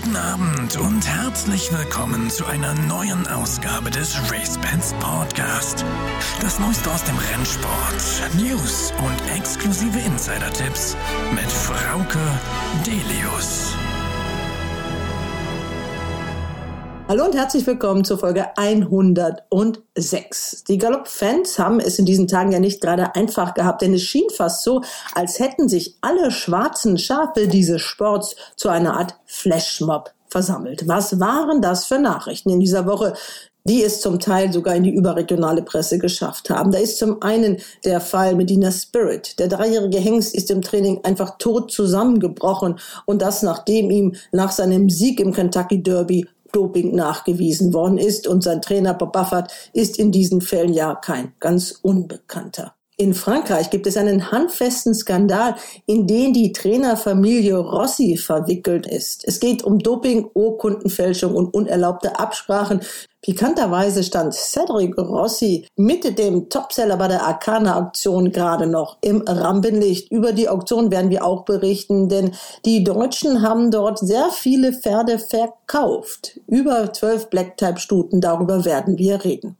Guten Abend und herzlich willkommen zu einer neuen Ausgabe des RaceBets Podcast. Das Neueste aus dem Rennsport, News und exklusive Insider-Tipps mit Frauke Delius. Hallo und herzlich willkommen zur Folge 106. Die Galopp-Fans haben es in diesen Tagen ja nicht gerade einfach gehabt, denn es schien fast so, als hätten sich alle schwarzen Schafe dieses Sports zu einer Art Flashmob versammelt. Was waren das für Nachrichten in dieser Woche? die es zum Teil sogar in die überregionale Presse geschafft haben. Da ist zum einen der Fall Medina Spirit. Der dreijährige Hengst ist im Training einfach tot zusammengebrochen und das nachdem ihm nach seinem Sieg im Kentucky Derby Doping nachgewiesen worden ist und sein Trainer Bob Buffett ist in diesen Fällen ja kein ganz Unbekannter. In Frankreich gibt es einen handfesten Skandal, in den die Trainerfamilie Rossi verwickelt ist. Es geht um Doping, Urkundenfälschung und unerlaubte Absprachen. Pikanterweise stand Cedric Rossi mit dem Topseller bei der Arcana-Auktion gerade noch im Rampenlicht. Über die Auktion werden wir auch berichten, denn die Deutschen haben dort sehr viele Pferde verkauft. Über zwölf Black-Type-Stuten, darüber werden wir reden.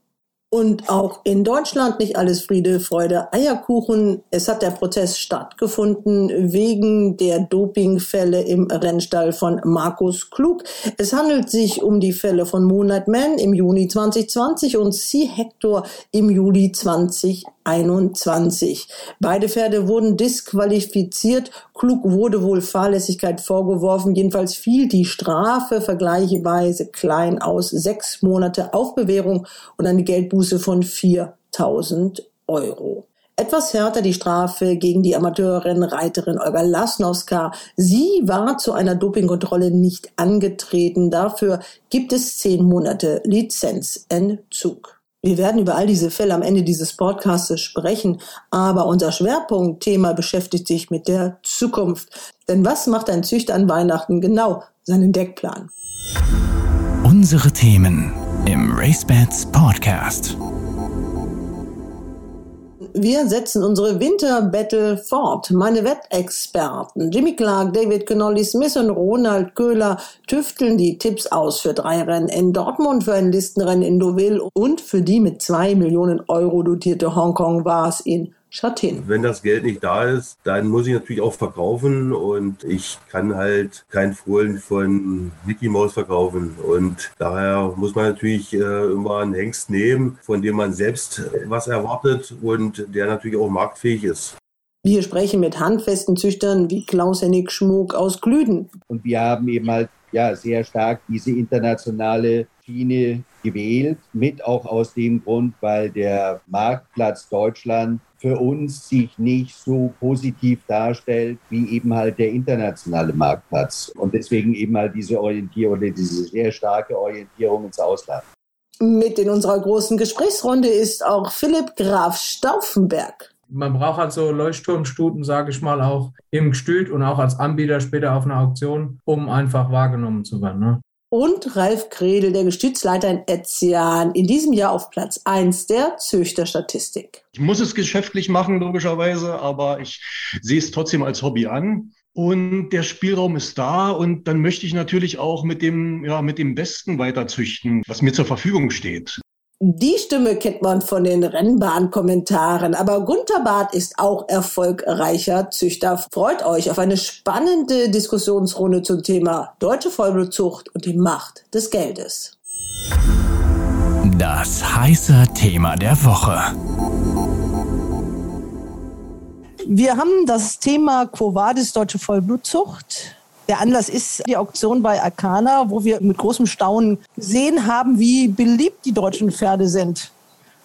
Und auch in Deutschland nicht alles Friede, Freude, Eierkuchen. Es hat der Prozess stattgefunden wegen der Dopingfälle im Rennstall von Markus Klug. Es handelt sich um die Fälle von Moonlight Man im Juni 2020 und Sea Hector im Juli 2021. Beide Pferde wurden disqualifiziert. Klug wurde wohl Fahrlässigkeit vorgeworfen. Jedenfalls fiel die Strafe vergleichsweise klein aus. Sechs Monate auf Bewährung und eine Geldbuße Buße von 4000 Euro. Etwas härter die Strafe gegen die Amateurrennreiterin Olga Lasnowska. Sie war zu einer Dopingkontrolle nicht angetreten. Dafür gibt es zehn Monate Lizenzentzug. Wir werden über all diese Fälle am Ende dieses Podcasts sprechen, aber unser Schwerpunktthema beschäftigt sich mit der Zukunft. Denn was macht ein Züchter an Weihnachten genau? Seinen Deckplan. Unsere Themen im RaceBets Podcast. Wir setzen unsere Winterbattle fort. Meine Wettexperten Jimmy Clark, David Connolly Smith und Ronald Köhler tüfteln die Tipps aus für drei Rennen in Dortmund, für ein Listenrennen in Deauville und für die mit zwei Millionen Euro dotierte Hongkong war es in Schattin. Wenn das Geld nicht da ist, dann muss ich natürlich auch verkaufen und ich kann halt kein Fohlen von Mickey Mouse verkaufen und daher muss man natürlich äh, immer einen Hengst nehmen, von dem man selbst was erwartet und der natürlich auch marktfähig ist. Wir sprechen mit handfesten Züchtern wie Klaus-Hennig Schmuck aus Glüden. Und wir haben eben halt ja, sehr stark diese internationale Schiene gewählt, mit auch aus dem Grund, weil der Marktplatz Deutschland für uns sich nicht so positiv darstellt wie eben halt der internationale Marktplatz. Und deswegen eben halt diese Orientierung oder diese sehr starke Orientierung ins Ausland. Mit in unserer großen Gesprächsrunde ist auch Philipp Graf Stauffenberg. Man braucht also Leuchtturmstuten, sage ich mal, auch im Gestüt und auch als Anbieter später auf einer Auktion, um einfach wahrgenommen zu werden. Ne? Und Ralf Kredel, der Gestützleiter in Etzian, in diesem Jahr auf Platz 1 der Züchterstatistik. Ich muss es geschäftlich machen, logischerweise, aber ich sehe es trotzdem als Hobby an. Und der Spielraum ist da und dann möchte ich natürlich auch mit dem, ja, mit dem Besten weiterzüchten, was mir zur Verfügung steht. Die Stimme kennt man von den Rennbahnkommentaren, aber Gunter Barth ist auch erfolgreicher Züchter. Freut euch auf eine spannende Diskussionsrunde zum Thema deutsche Vollblutzucht und die Macht des Geldes. Das heiße Thema der Woche. Wir haben das Thema Quo Vadis deutsche Vollblutzucht der Anlass ist die Auktion bei Arcana, wo wir mit großem Staunen gesehen haben, wie beliebt die deutschen Pferde sind.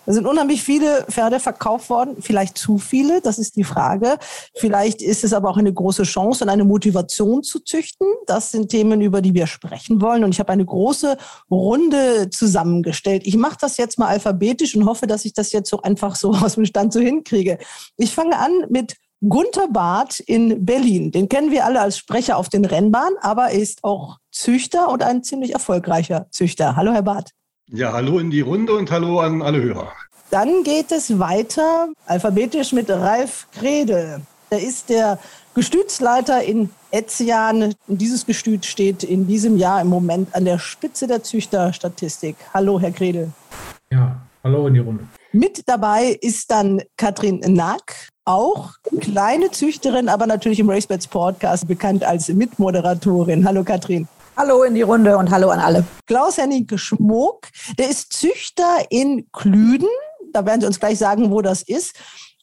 Da sind unheimlich viele Pferde verkauft worden, vielleicht zu viele, das ist die Frage. Vielleicht ist es aber auch eine große Chance und eine Motivation zu züchten. Das sind Themen, über die wir sprechen wollen. Und ich habe eine große Runde zusammengestellt. Ich mache das jetzt mal alphabetisch und hoffe, dass ich das jetzt so einfach so aus dem Stand so hinkriege. Ich fange an mit Gunther Barth in Berlin. Den kennen wir alle als Sprecher auf den Rennbahnen, aber er ist auch Züchter und ein ziemlich erfolgreicher Züchter. Hallo, Herr Barth. Ja, hallo in die Runde und hallo an alle Hörer. Dann geht es weiter alphabetisch mit Ralf Kredel. Er ist der Gestütsleiter in Etzian. Dieses Gestüt steht in diesem Jahr im Moment an der Spitze der Züchterstatistik. Hallo, Herr Kredel. Ja, hallo in die Runde. Mit dabei ist dann Katrin Nack, auch kleine Züchterin, aber natürlich im Racebets Podcast bekannt als Mitmoderatorin. Hallo Katrin. Hallo in die Runde und hallo an alle. Klaus-Henning Schmuck, der ist Züchter in Klüden. Da werden Sie uns gleich sagen, wo das ist.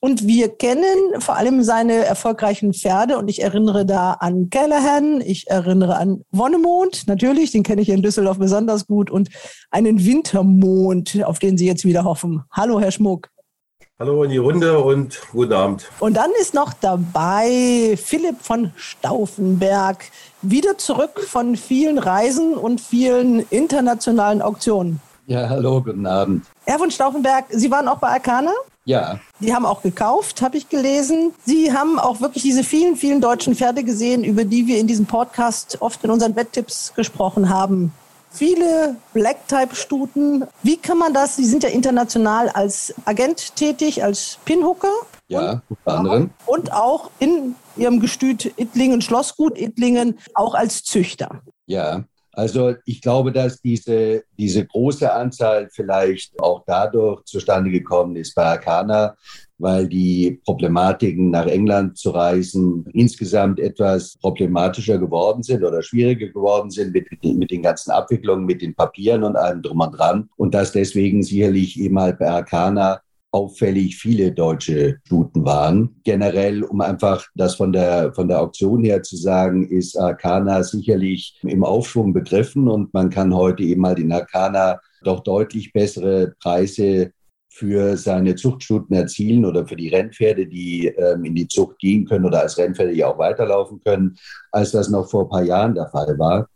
Und wir kennen vor allem seine erfolgreichen Pferde. Und ich erinnere da an Callahan, ich erinnere an Wonnemond, natürlich, den kenne ich in Düsseldorf besonders gut. Und einen Wintermond, auf den Sie jetzt wieder hoffen. Hallo, Herr Schmuck. Hallo in die Runde und guten Abend. Und dann ist noch dabei Philipp von Stauffenberg, wieder zurück von vielen Reisen und vielen internationalen Auktionen. Ja, hallo, guten Abend. Herr von Stauffenberg, Sie waren auch bei Arcana? Ja. Die haben auch gekauft, habe ich gelesen. Sie haben auch wirklich diese vielen, vielen deutschen Pferde gesehen, über die wir in diesem Podcast oft in unseren Wetttipps gesprochen haben. Viele Black-Type-Stuten. Wie kann man das? Sie sind ja international als Agent tätig, als Pinhooker. Ja, unter anderem. Und auch in Ihrem Gestüt Ittlingen, Schlossgut Ittlingen, auch als Züchter. Ja, also ich glaube, dass diese, diese große Anzahl vielleicht auch dadurch zustande gekommen ist bei Arcana, weil die Problematiken nach England zu reisen insgesamt etwas problematischer geworden sind oder schwieriger geworden sind mit, mit den ganzen Abwicklungen, mit den Papieren und allem drum und dran. Und dass deswegen sicherlich eben halt bei Arcana auffällig viele deutsche Stuten waren. Generell, um einfach das von der, von der Auktion her zu sagen, ist Arcana sicherlich im Aufschwung begriffen und man kann heute eben mal in Arcana doch deutlich bessere Preise für seine Zuchtstuten erzielen oder für die Rennpferde, die ähm, in die Zucht gehen können oder als Rennpferde ja auch weiterlaufen können, als das noch vor ein paar Jahren der Fall war.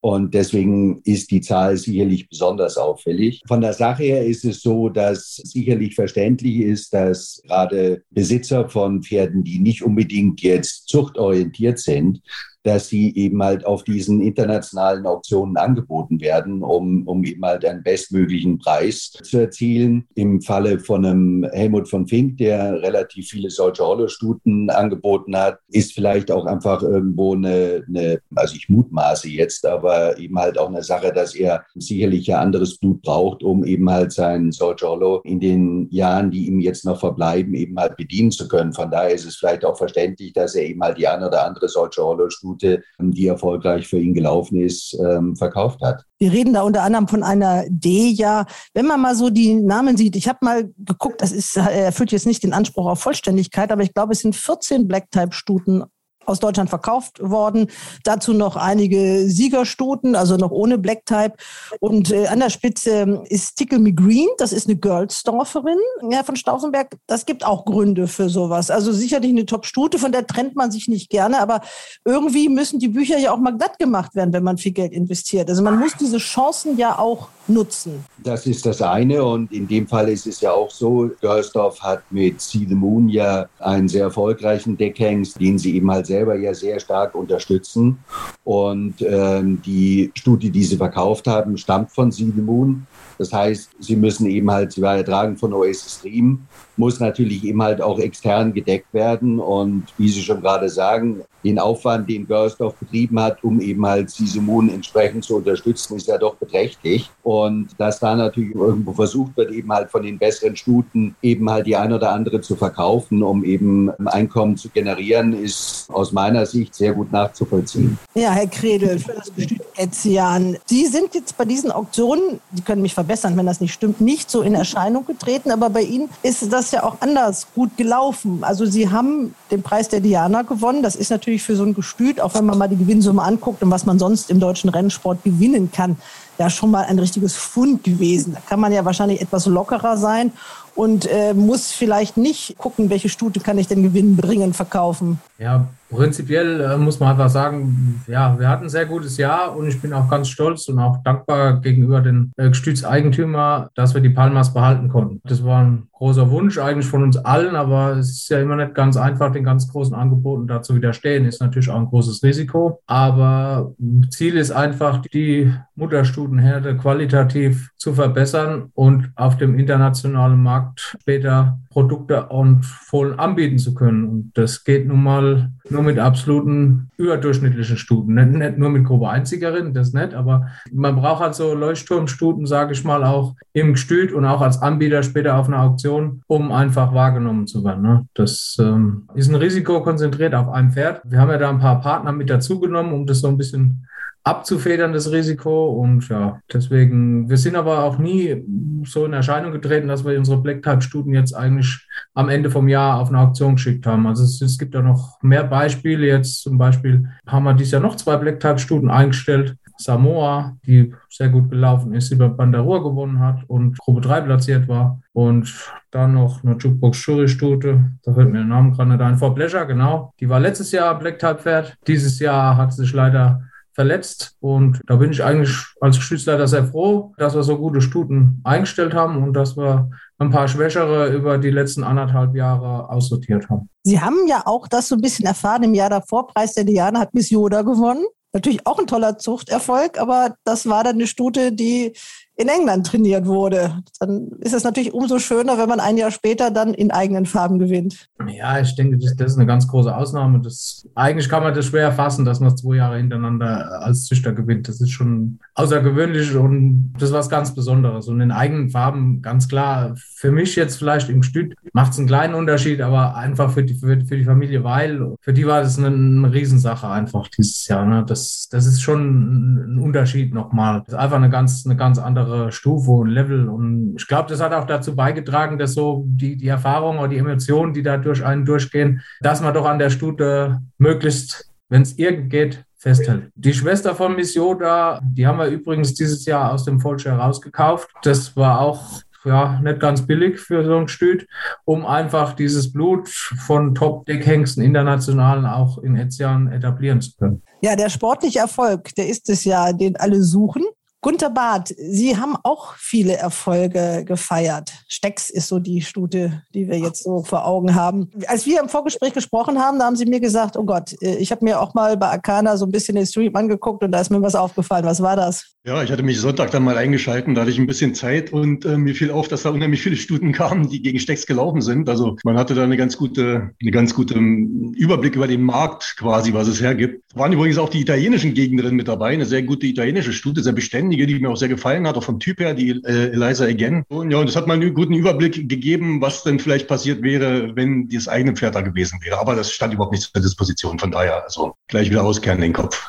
Und deswegen ist die Zahl sicherlich besonders auffällig. Von der Sache her ist es so, dass sicherlich verständlich ist, dass gerade Besitzer von Pferden, die nicht unbedingt jetzt zuchtorientiert sind, dass sie eben halt auf diesen internationalen Auktionen angeboten werden, um, um eben halt einen bestmöglichen Preis zu erzielen. Im Falle von einem Helmut von Fink, der relativ viele solche Hollostuten angeboten hat, ist vielleicht auch einfach irgendwo eine, eine, also ich mutmaße jetzt, aber eben halt auch eine Sache, dass er sicherlich ein anderes Blut braucht, um eben halt sein Soldier Hollow in den Jahren, die ihm jetzt noch verbleiben, eben halt bedienen zu können. Von daher ist es vielleicht auch verständlich, dass er eben halt die eine oder andere Soldier Hollow Stute Route, die erfolgreich für ihn gelaufen ist, ähm, verkauft hat. Wir reden da unter anderem von einer Deja. Wenn man mal so die Namen sieht, ich habe mal geguckt, das ist, erfüllt jetzt nicht den Anspruch auf Vollständigkeit, aber ich glaube, es sind 14 Black-Type-Stuten aus Deutschland verkauft worden. Dazu noch einige Siegerstuten, also noch ohne Black Type. Und äh, an der Spitze ist Tickle Me Green, das ist eine Girlsdorferin, Herr von Stauffenberg. Das gibt auch Gründe für sowas. Also sicherlich eine Top-Stute, von der trennt man sich nicht gerne, aber irgendwie müssen die Bücher ja auch mal glatt gemacht werden, wenn man viel Geld investiert. Also man muss diese Chancen ja auch nutzen. Das ist das eine und in dem Fall ist es ja auch so, Girlsdorf hat mit See the Moon ja einen sehr erfolgreichen Deckhengst, den sie eben halt selber ja sehr stark unterstützen und ähm, die Studie, die sie verkauft haben, stammt von See the Moon. Das heißt, sie müssen eben halt, sie war ertragen von Oasis Stream, muss natürlich eben halt auch extern gedeckt werden. Und wie Sie schon gerade sagen, den Aufwand, den Görsdorf betrieben hat, um eben halt Sisumun entsprechend zu unterstützen, ist ja doch beträchtlich. Und dass da natürlich irgendwo versucht wird, eben halt von den besseren Stuten eben halt die ein oder andere zu verkaufen, um eben Einkommen zu generieren, ist aus meiner Sicht sehr gut nachzuvollziehen. Ja, Herr Kredel, für das Gestüt Etzian. Sie sind jetzt bei diesen Auktionen, Sie können mich verbessern, wenn das nicht stimmt, nicht so in Erscheinung getreten, aber bei Ihnen ist das ja auch anders gut gelaufen. Also Sie haben den Preis der Diana gewonnen. Das ist natürlich für so ein Gestüt, auch wenn man mal die Gewinnsumme anguckt und was man sonst im deutschen Rennsport gewinnen kann, ja schon mal ein richtiges Fund gewesen. Da kann man ja wahrscheinlich etwas lockerer sein und äh, muss vielleicht nicht gucken, welche Stute kann ich denn gewinnen, bringen, verkaufen. Ja, prinzipiell äh, muss man einfach sagen, ja, wir hatten ein sehr gutes Jahr und ich bin auch ganz stolz und auch dankbar gegenüber den äh, Gestütseigentümer, dass wir die Palmas behalten konnten. Das war ein großer Wunsch eigentlich von uns allen, aber es ist ja immer nicht ganz einfach, den ganz großen Angeboten da zu widerstehen. Ist natürlich auch ein großes Risiko. Aber Ziel ist einfach, die Mutterstutenherde qualitativ zu verbessern und auf dem internationalen Markt später Produkte und Fohlen anbieten zu können. Und das geht nun mal nur mit absoluten überdurchschnittlichen Stuten. Nicht, nicht nur mit Gruppe Einzigerinnen, das nicht, aber man braucht halt so Leuchtturmstuten, sage ich mal, auch im Gestüt und auch als Anbieter später auf einer Auktion, um einfach wahrgenommen zu werden. Ne? Das ähm, ist ein Risiko konzentriert auf ein Pferd. Wir haben ja da ein paar Partner mit dazugenommen, um das so ein bisschen abzufedern, das Risiko. Und ja, deswegen, wir sind aber auch nie so in Erscheinung getreten, dass wir unsere Black-Type-Stuten jetzt eigentlich am Ende vom Jahr auf eine Auktion geschickt haben. Also es, es gibt da noch mehr Beispiele. Jetzt zum Beispiel haben wir dieses Jahr noch zwei Black-Type-Stuten eingestellt. Samoa, die sehr gut gelaufen ist, über Bandarur gewonnen hat und Gruppe 3 platziert war. Und dann noch eine Jukebox Shuri-Stute, da fällt mir der Name gerade nicht ein, vor Pleasure, genau. Die war letztes Jahr Black-Type-Pferd. Dieses Jahr hat sich leider verletzt. Und da bin ich eigentlich als Geschützleiter sehr froh, dass wir so gute Stuten eingestellt haben und dass wir ein paar Schwächere über die letzten anderthalb Jahre aussortiert haben. Sie haben ja auch das so ein bisschen erfahren. Im Jahr davor, Preis der Diana hat Miss Yoda gewonnen. Natürlich auch ein toller Zuchterfolg, aber das war dann eine Stute, die in England trainiert wurde. Dann ist es natürlich umso schöner, wenn man ein Jahr später dann in eigenen Farben gewinnt. Ja, ich denke, das, das ist eine ganz große Ausnahme. Das, eigentlich kann man das schwer fassen, dass man zwei Jahre hintereinander als Züchter gewinnt. Das ist schon außergewöhnlich und das ist was ganz Besonderes. Und in eigenen Farben, ganz klar, für mich jetzt vielleicht im Stück macht es einen kleinen Unterschied, aber einfach für die, für, für die Familie Weil, für die war das eine, eine Riesensache einfach dieses Jahr. Ne? Das, das ist schon ein Unterschied nochmal. Das ist einfach eine ganz, eine ganz andere andere Stufe und Level. Und ich glaube, das hat auch dazu beigetragen, dass so die, die Erfahrung oder die Emotionen, die da durch einen durchgehen, dass man doch an der Stute möglichst, wenn es irgend geht, festhält. Die Schwester von Miss Yoda, die haben wir übrigens dieses Jahr aus dem Vollshare rausgekauft. Das war auch ja, nicht ganz billig für so ein Stüt, um einfach dieses Blut von Top-Deckhengsten internationalen auch in Etzian etablieren zu können. Ja, der sportliche Erfolg, der ist es ja, den alle suchen. Gunter Barth, Sie haben auch viele Erfolge gefeiert. Stecks ist so die Stute, die wir jetzt so vor Augen haben. Als wir im Vorgespräch gesprochen haben, da haben Sie mir gesagt, oh Gott, äh, ich habe mir auch mal bei Arcana so ein bisschen den Stream angeguckt und da ist mir was aufgefallen. Was war das? Ja, ich hatte mich Sonntag dann mal eingeschalten, da hatte ich ein bisschen Zeit und äh, mir fiel auf, dass da unheimlich viele Stuten kamen, die gegen Stecks gelaufen sind. Also man hatte da eine ganz gute, eine ganz gute ähm, Überblick über den Markt quasi, was es hergibt. Waren übrigens auch die italienischen Gegnerinnen mit dabei, eine sehr gute italienische Stute, sehr beständig einige, die mir auch sehr gefallen hat, auch vom Typ her, die äh, Eliza Again. Und ja, und das hat mal einen guten Überblick gegeben, was denn vielleicht passiert wäre, wenn das eigene Pferd da gewesen wäre. Aber das stand überhaupt nicht zur Disposition. Von daher, also gleich wieder auskehren den Kopf.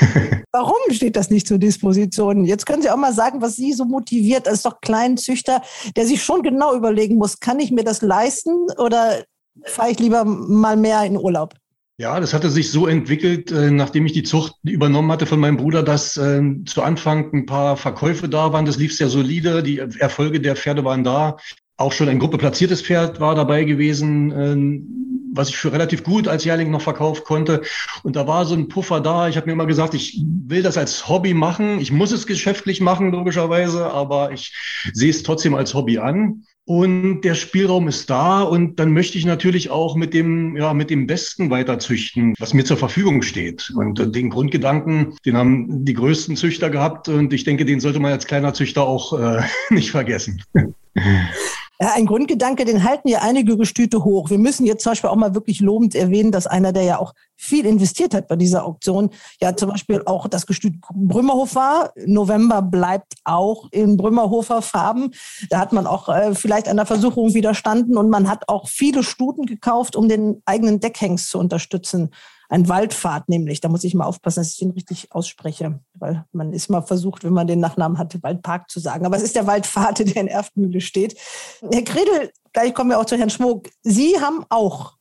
Warum steht das nicht zur Disposition? Jetzt können Sie auch mal sagen, was Sie so motiviert als doch kleinen Züchter, der sich schon genau überlegen muss, kann ich mir das leisten oder fahre ich lieber mal mehr in Urlaub? Ja, das hatte sich so entwickelt, äh, nachdem ich die Zucht übernommen hatte von meinem Bruder, dass äh, zu Anfang ein paar Verkäufe da waren. Das lief sehr solide. Die Erfolge der Pferde waren da. Auch schon ein Gruppe platziertes Pferd war dabei gewesen, äh, was ich für relativ gut als Jährling noch verkaufen konnte. Und da war so ein Puffer da. Ich habe mir immer gesagt, ich will das als Hobby machen. Ich muss es geschäftlich machen, logischerweise, aber ich sehe es trotzdem als Hobby an. Und der Spielraum ist da und dann möchte ich natürlich auch mit dem, ja, mit dem Besten weiter züchten, was mir zur Verfügung steht. Und den Grundgedanken, den haben die größten Züchter gehabt und ich denke, den sollte man als kleiner Züchter auch äh, nicht vergessen. Ja, ein Grundgedanke, den halten ja einige Gestüte hoch. Wir müssen jetzt zum Beispiel auch mal wirklich lobend erwähnen, dass einer, der ja auch viel investiert hat bei dieser Auktion, ja zum Beispiel auch das Gestüt Brümmerhof war. November bleibt auch in Brümmerhofer Farben. Da hat man auch äh, vielleicht einer Versuchung widerstanden und man hat auch viele Stuten gekauft, um den eigenen Deckhengst zu unterstützen ein Waldpfad nämlich. Da muss ich mal aufpassen, dass ich den richtig ausspreche, weil man ist mal versucht, wenn man den Nachnamen hatte, Waldpark zu sagen. Aber es ist der Waldpfad, der in Erftmühle steht. Herr Kredel, gleich kommen wir auch zu Herrn Schmuck. Sie haben auch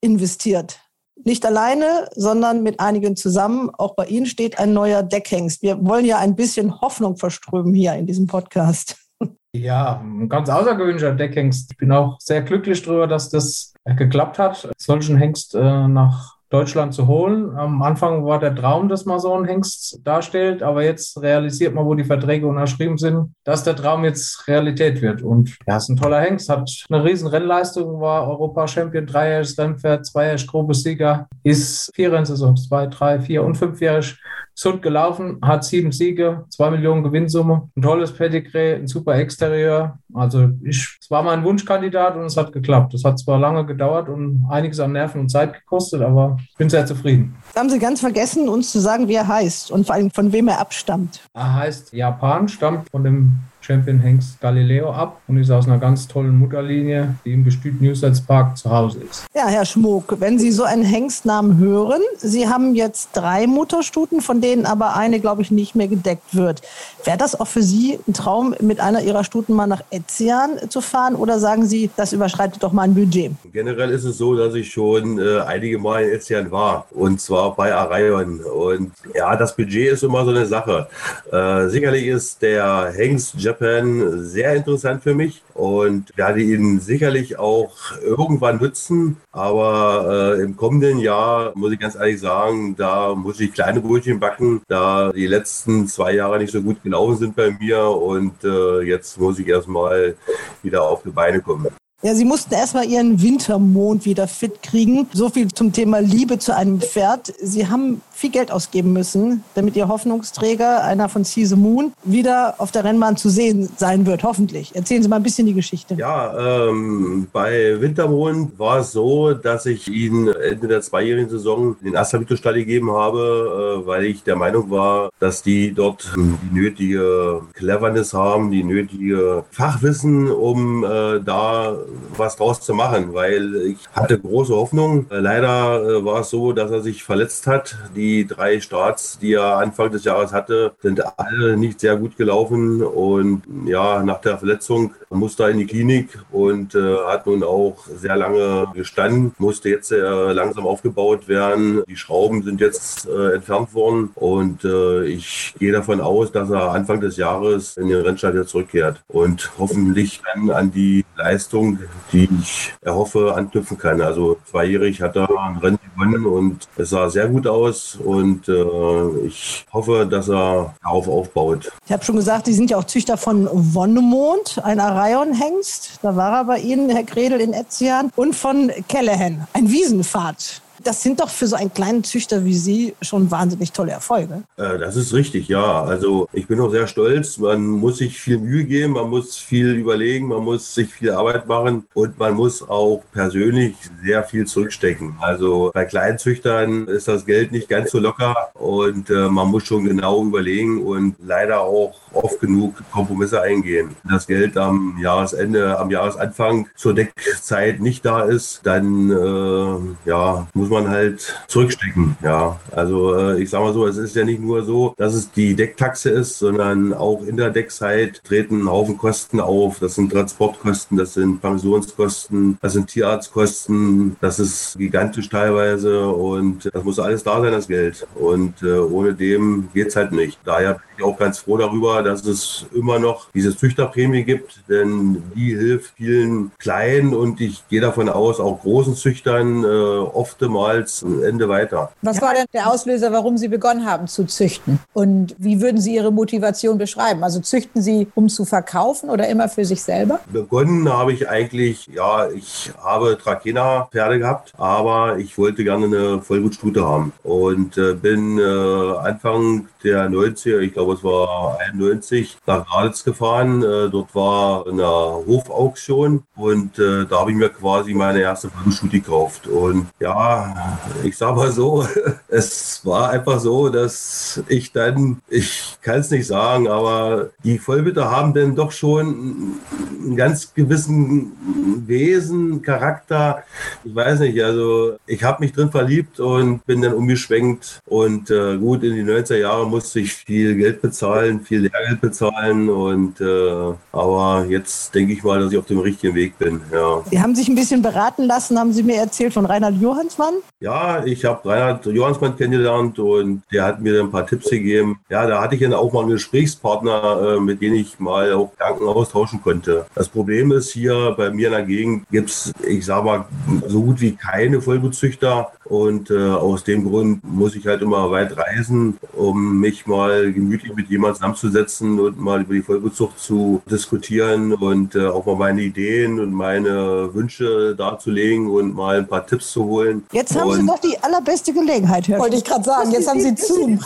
investiert. Nicht alleine, sondern mit einigen zusammen. Auch bei Ihnen steht ein neuer Deckhengst. Wir wollen ja ein bisschen Hoffnung verströmen hier in diesem Podcast. Ja, ein ganz außergewöhnlicher Deckhengst. Ich bin auch sehr glücklich darüber, dass das geklappt hat, solchen Hengst äh, nach Deutschland zu holen. Am Anfang war der Traum, dass man so einen Hengst darstellt, aber jetzt realisiert man, wo die Verträge unterschrieben sind, dass der Traum jetzt Realität wird. Und er ist ein toller Hengst, hat eine riesen Rennleistung, war Europa-Champion, dreijähriges Rennpferd, zweijährig Gruppe-Sieger, ist vier Rennsaisons, zwei, drei, vier und fünfjährig Sund gelaufen, hat sieben Siege, zwei Millionen Gewinnsumme, ein tolles Pedigree, ein super Exterieur. Also ich, es war mein Wunschkandidat und es hat geklappt. Es hat zwar lange gedauert und einiges an Nerven und Zeit gekostet, aber ich bin sehr zufrieden. Da haben Sie ganz vergessen, uns zu sagen, wie er heißt und vor allem von wem er abstammt. Er heißt Japan, stammt von dem Champion Hengst Galileo ab und ist aus einer ganz tollen Mutterlinie, die im Gestüt Newsets Park zu Hause ist. Ja, Herr Schmuck, wenn Sie so einen Hengstnamen hören, Sie haben jetzt drei Mutterstuten, von denen aber eine, glaube ich, nicht mehr gedeckt wird. Wäre das auch für Sie ein Traum, mit einer Ihrer Stuten mal nach Etzian zu fahren oder sagen Sie, das überschreitet doch mal ein Budget? Generell ist es so, dass ich schon äh, einige Mal in Etzian war und zwar bei Arayon. Und ja, das Budget ist immer so eine Sache. Äh, sicherlich ist der Hengst Japan Japan sehr interessant für mich und werde ihn sicherlich auch irgendwann nutzen. Aber äh, im kommenden Jahr muss ich ganz ehrlich sagen, da muss ich kleine Brötchen backen, da die letzten zwei Jahre nicht so gut gelaufen sind bei mir und äh, jetzt muss ich erstmal wieder auf die Beine kommen. Ja, sie mussten erstmal ihren Wintermond wieder fit kriegen. So viel zum Thema Liebe zu einem Pferd. Sie haben viel Geld ausgeben müssen, damit ihr Hoffnungsträger, einer von Caesar Moon, wieder auf der Rennbahn zu sehen sein wird, hoffentlich. Erzählen Sie mal ein bisschen die Geschichte. Ja, ähm, bei Wintermond war es so, dass ich ihn Ende der zweijährigen Saison den Astabito-Stall gegeben habe, äh, weil ich der Meinung war, dass die dort die nötige Cleverness haben, die nötige Fachwissen, um äh, da was draus zu machen, weil ich hatte große Hoffnung. Äh, leider äh, war es so, dass er sich verletzt hat. Die drei Starts, die er Anfang des Jahres hatte, sind alle nicht sehr gut gelaufen und ja, nach der Verletzung musste er in die Klinik und äh, hat nun auch sehr lange gestanden, musste jetzt äh, langsam aufgebaut werden. Die Schrauben sind jetzt äh, entfernt worden und äh, ich gehe davon aus, dass er Anfang des Jahres in den Rennstall wieder zurückkehrt und hoffentlich dann an die Leistung die ich erhoffe, anknüpfen kann. Also zweijährig hat er ein Rennen gewonnen und es sah sehr gut aus und äh, ich hoffe, dass er darauf aufbaut. Ich habe schon gesagt, Sie sind ja auch Züchter von Wonnemond, ein Arion-Hengst. Da war er bei Ihnen, Herr Gredel, in Etzian. Und von Callahan, ein Wiesenpfad das sind doch für so einen kleinen Züchter wie Sie schon wahnsinnig tolle Erfolge. Äh, das ist richtig, ja. Also ich bin auch sehr stolz. Man muss sich viel Mühe geben, man muss viel überlegen, man muss sich viel Arbeit machen und man muss auch persönlich sehr viel zurückstecken. Also bei kleinen Züchtern ist das Geld nicht ganz so locker und äh, man muss schon genau überlegen und leider auch oft genug Kompromisse eingehen. Wenn das Geld am Jahresende, am Jahresanfang zur Deckzeit nicht da ist, dann äh, ja, muss man halt zurückstecken. Ja, also äh, ich sage mal so, es ist ja nicht nur so, dass es die Decktaxe ist, sondern auch in der Deckzeit treten ein Haufen Kosten auf. Das sind Transportkosten, das sind Pensionskosten, das sind Tierarztkosten, das ist gigantisch teilweise und das muss alles da sein, das Geld. Und äh, ohne dem geht es halt nicht. Daher bin ich auch ganz froh darüber, dass es immer noch diese Züchterprämie gibt, denn die hilft vielen kleinen und ich gehe davon aus, auch großen Züchtern äh, oftmals ein Ende weiter. Was war denn der Auslöser, warum Sie begonnen haben zu züchten? Und wie würden Sie Ihre Motivation beschreiben? Also züchten Sie, um zu verkaufen oder immer für sich selber? Begonnen habe ich eigentlich, ja, ich habe Trakehner-Pferde gehabt, aber ich wollte gerne eine Vollblutstute haben und äh, bin äh, Anfang der 90er, ich glaube es war 91, nach Graditz gefahren. Äh, dort war eine Hofauktion und äh, da habe ich mir quasi meine erste Vollblutstute gekauft. Und ja, ich sage mal so, es war einfach so, dass ich dann, ich kann es nicht sagen, aber die Vollbitter haben dann doch schon einen ganz gewissen Wesen, Charakter. Ich weiß nicht, also ich habe mich drin verliebt und bin dann umgeschwenkt und äh, gut, in die 90er Jahre musste ich viel Geld bezahlen, viel Lehrgeld bezahlen und äh, aber jetzt denke ich mal, dass ich auf dem richtigen Weg bin. Ja. Sie haben sich ein bisschen beraten lassen, haben Sie mir erzählt von Reinhard Johansmann? Ja, ich habe Reinhard Johansmann kennengelernt und der hat mir ein paar Tipps gegeben. Ja, da hatte ich dann auch mal einen Gesprächspartner, äh, mit dem ich mal auch Gedanken austauschen konnte. Das Problem ist hier bei mir in der Gegend gibt es, ich sage mal, so gut wie keine Vollblutzüchter Und äh, aus dem Grund muss ich halt immer weit reisen, um mich mal gemütlich mit jemandem zusammenzusetzen und mal über die Vollbezucht zu diskutieren und äh, auch mal meine Ideen und meine Wünsche darzulegen und mal ein paar Tipps zu holen. Jetzt haben und Sie doch die allerbeste Gelegenheit, Herr Wollte ich gerade sagen, jetzt haben Sie Zoom.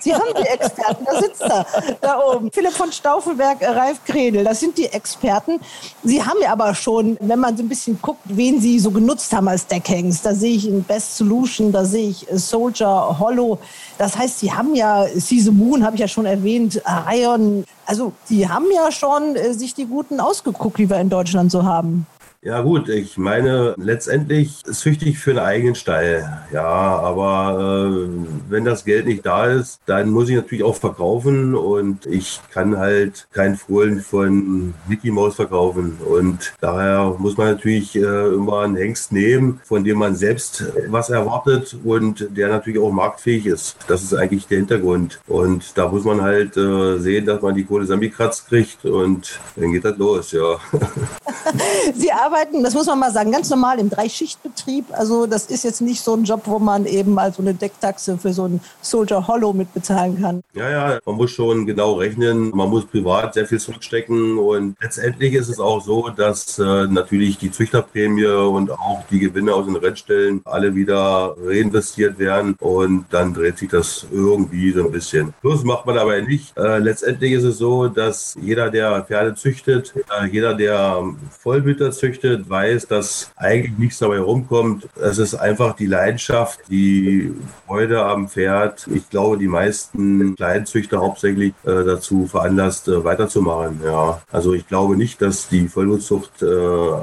Sie haben die Experten, da sitzt er, da oben. Philipp von Stauffenberg, äh, Ralf Kredel, das sind die Experten. Sie haben ja aber schon, wenn man so ein bisschen guckt, wen Sie so genutzt haben als Deckhangs, da sehe ich in Solution, da sehe ich äh, Soldier, Hollow. Das heißt, Sie haben ja, Caesar Moon habe ich ja schon erwähnt, Ion. Also, Sie haben ja schon äh, sich die Guten ausgeguckt, die wir in Deutschland so haben. Ja gut, ich meine, letztendlich züchte ich für einen eigenen Stall. Ja, aber äh, wenn das Geld nicht da ist, dann muss ich natürlich auch verkaufen und ich kann halt kein Fohlen von Mickey Mouse verkaufen. Und daher muss man natürlich äh, immer einen Hengst nehmen, von dem man selbst was erwartet und der natürlich auch marktfähig ist. Das ist eigentlich der Hintergrund. Und da muss man halt äh, sehen, dass man die Kohle zusammengekratzt kriegt und dann geht das los, ja. Sie arbeiten, das muss man mal sagen, ganz normal im Dreischichtbetrieb. Also das ist jetzt nicht so ein Job, wo man eben mal so eine Decktaxe für so ein Soldier Hollow mitbezahlen kann. Ja, ja, man muss schon genau rechnen. Man muss privat sehr viel zurückstecken und letztendlich ist es auch so, dass äh, natürlich die Züchterprämie und auch die Gewinne aus den Rennstellen alle wieder reinvestiert werden und dann dreht sich das irgendwie so ein bisschen. Plus macht man aber nicht. Äh, letztendlich ist es so, dass jeder, der Pferde züchtet, äh, jeder, der Vollblüter züchtet, weiß, dass eigentlich nichts dabei rumkommt. Es ist einfach die Leidenschaft, die Freude am Pferd. Ich glaube, die meisten Kleinzüchter hauptsächlich äh, dazu veranlasst, äh, weiterzumachen. Ja. Also ich glaube nicht, dass die Vollblutzucht äh,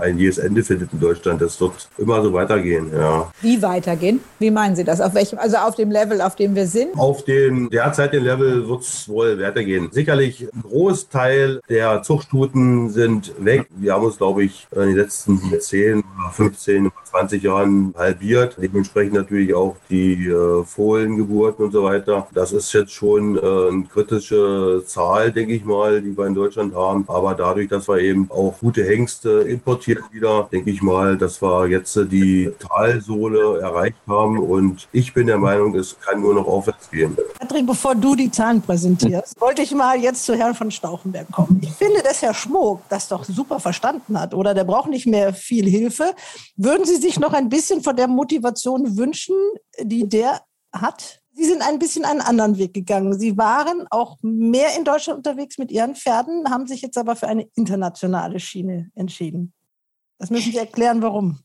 ein jähes Ende findet in Deutschland. Das wird immer so weitergehen. Ja. Wie weitergehen? Wie meinen Sie das? Auf welchem, also auf dem Level, auf dem wir sind? Auf dem derzeitigen Level wird es wohl weitergehen. Sicherlich ein Großteil der Zuchtstuten sind weg. Wir haben uns, glaube ich, in den letzten 10, 15, 20 Jahren halbiert. Dementsprechend natürlich auch die äh, Fohlengeburten und so weiter. Das ist jetzt schon äh, eine kritische Zahl, denke ich mal, die wir in Deutschland haben. Aber dadurch, dass wir eben auch gute Hengste importieren wieder, denke ich mal, dass wir jetzt die Talsohle erreicht haben. Und ich bin der Meinung, es kann nur noch aufwärts gehen. Patrick, bevor du die Zahlen präsentierst, wollte ich mal jetzt zu Herrn von Stauffenberg kommen. Ich finde, dass Herr Schmuck das doch super verstanden hat oder der braucht nicht mehr viel Hilfe. Würden Sie sich noch ein bisschen von der Motivation wünschen, die der hat? Sie sind ein bisschen einen anderen Weg gegangen. Sie waren auch mehr in Deutschland unterwegs mit Ihren Pferden, haben sich jetzt aber für eine internationale Schiene entschieden. Das müssen Sie erklären, warum.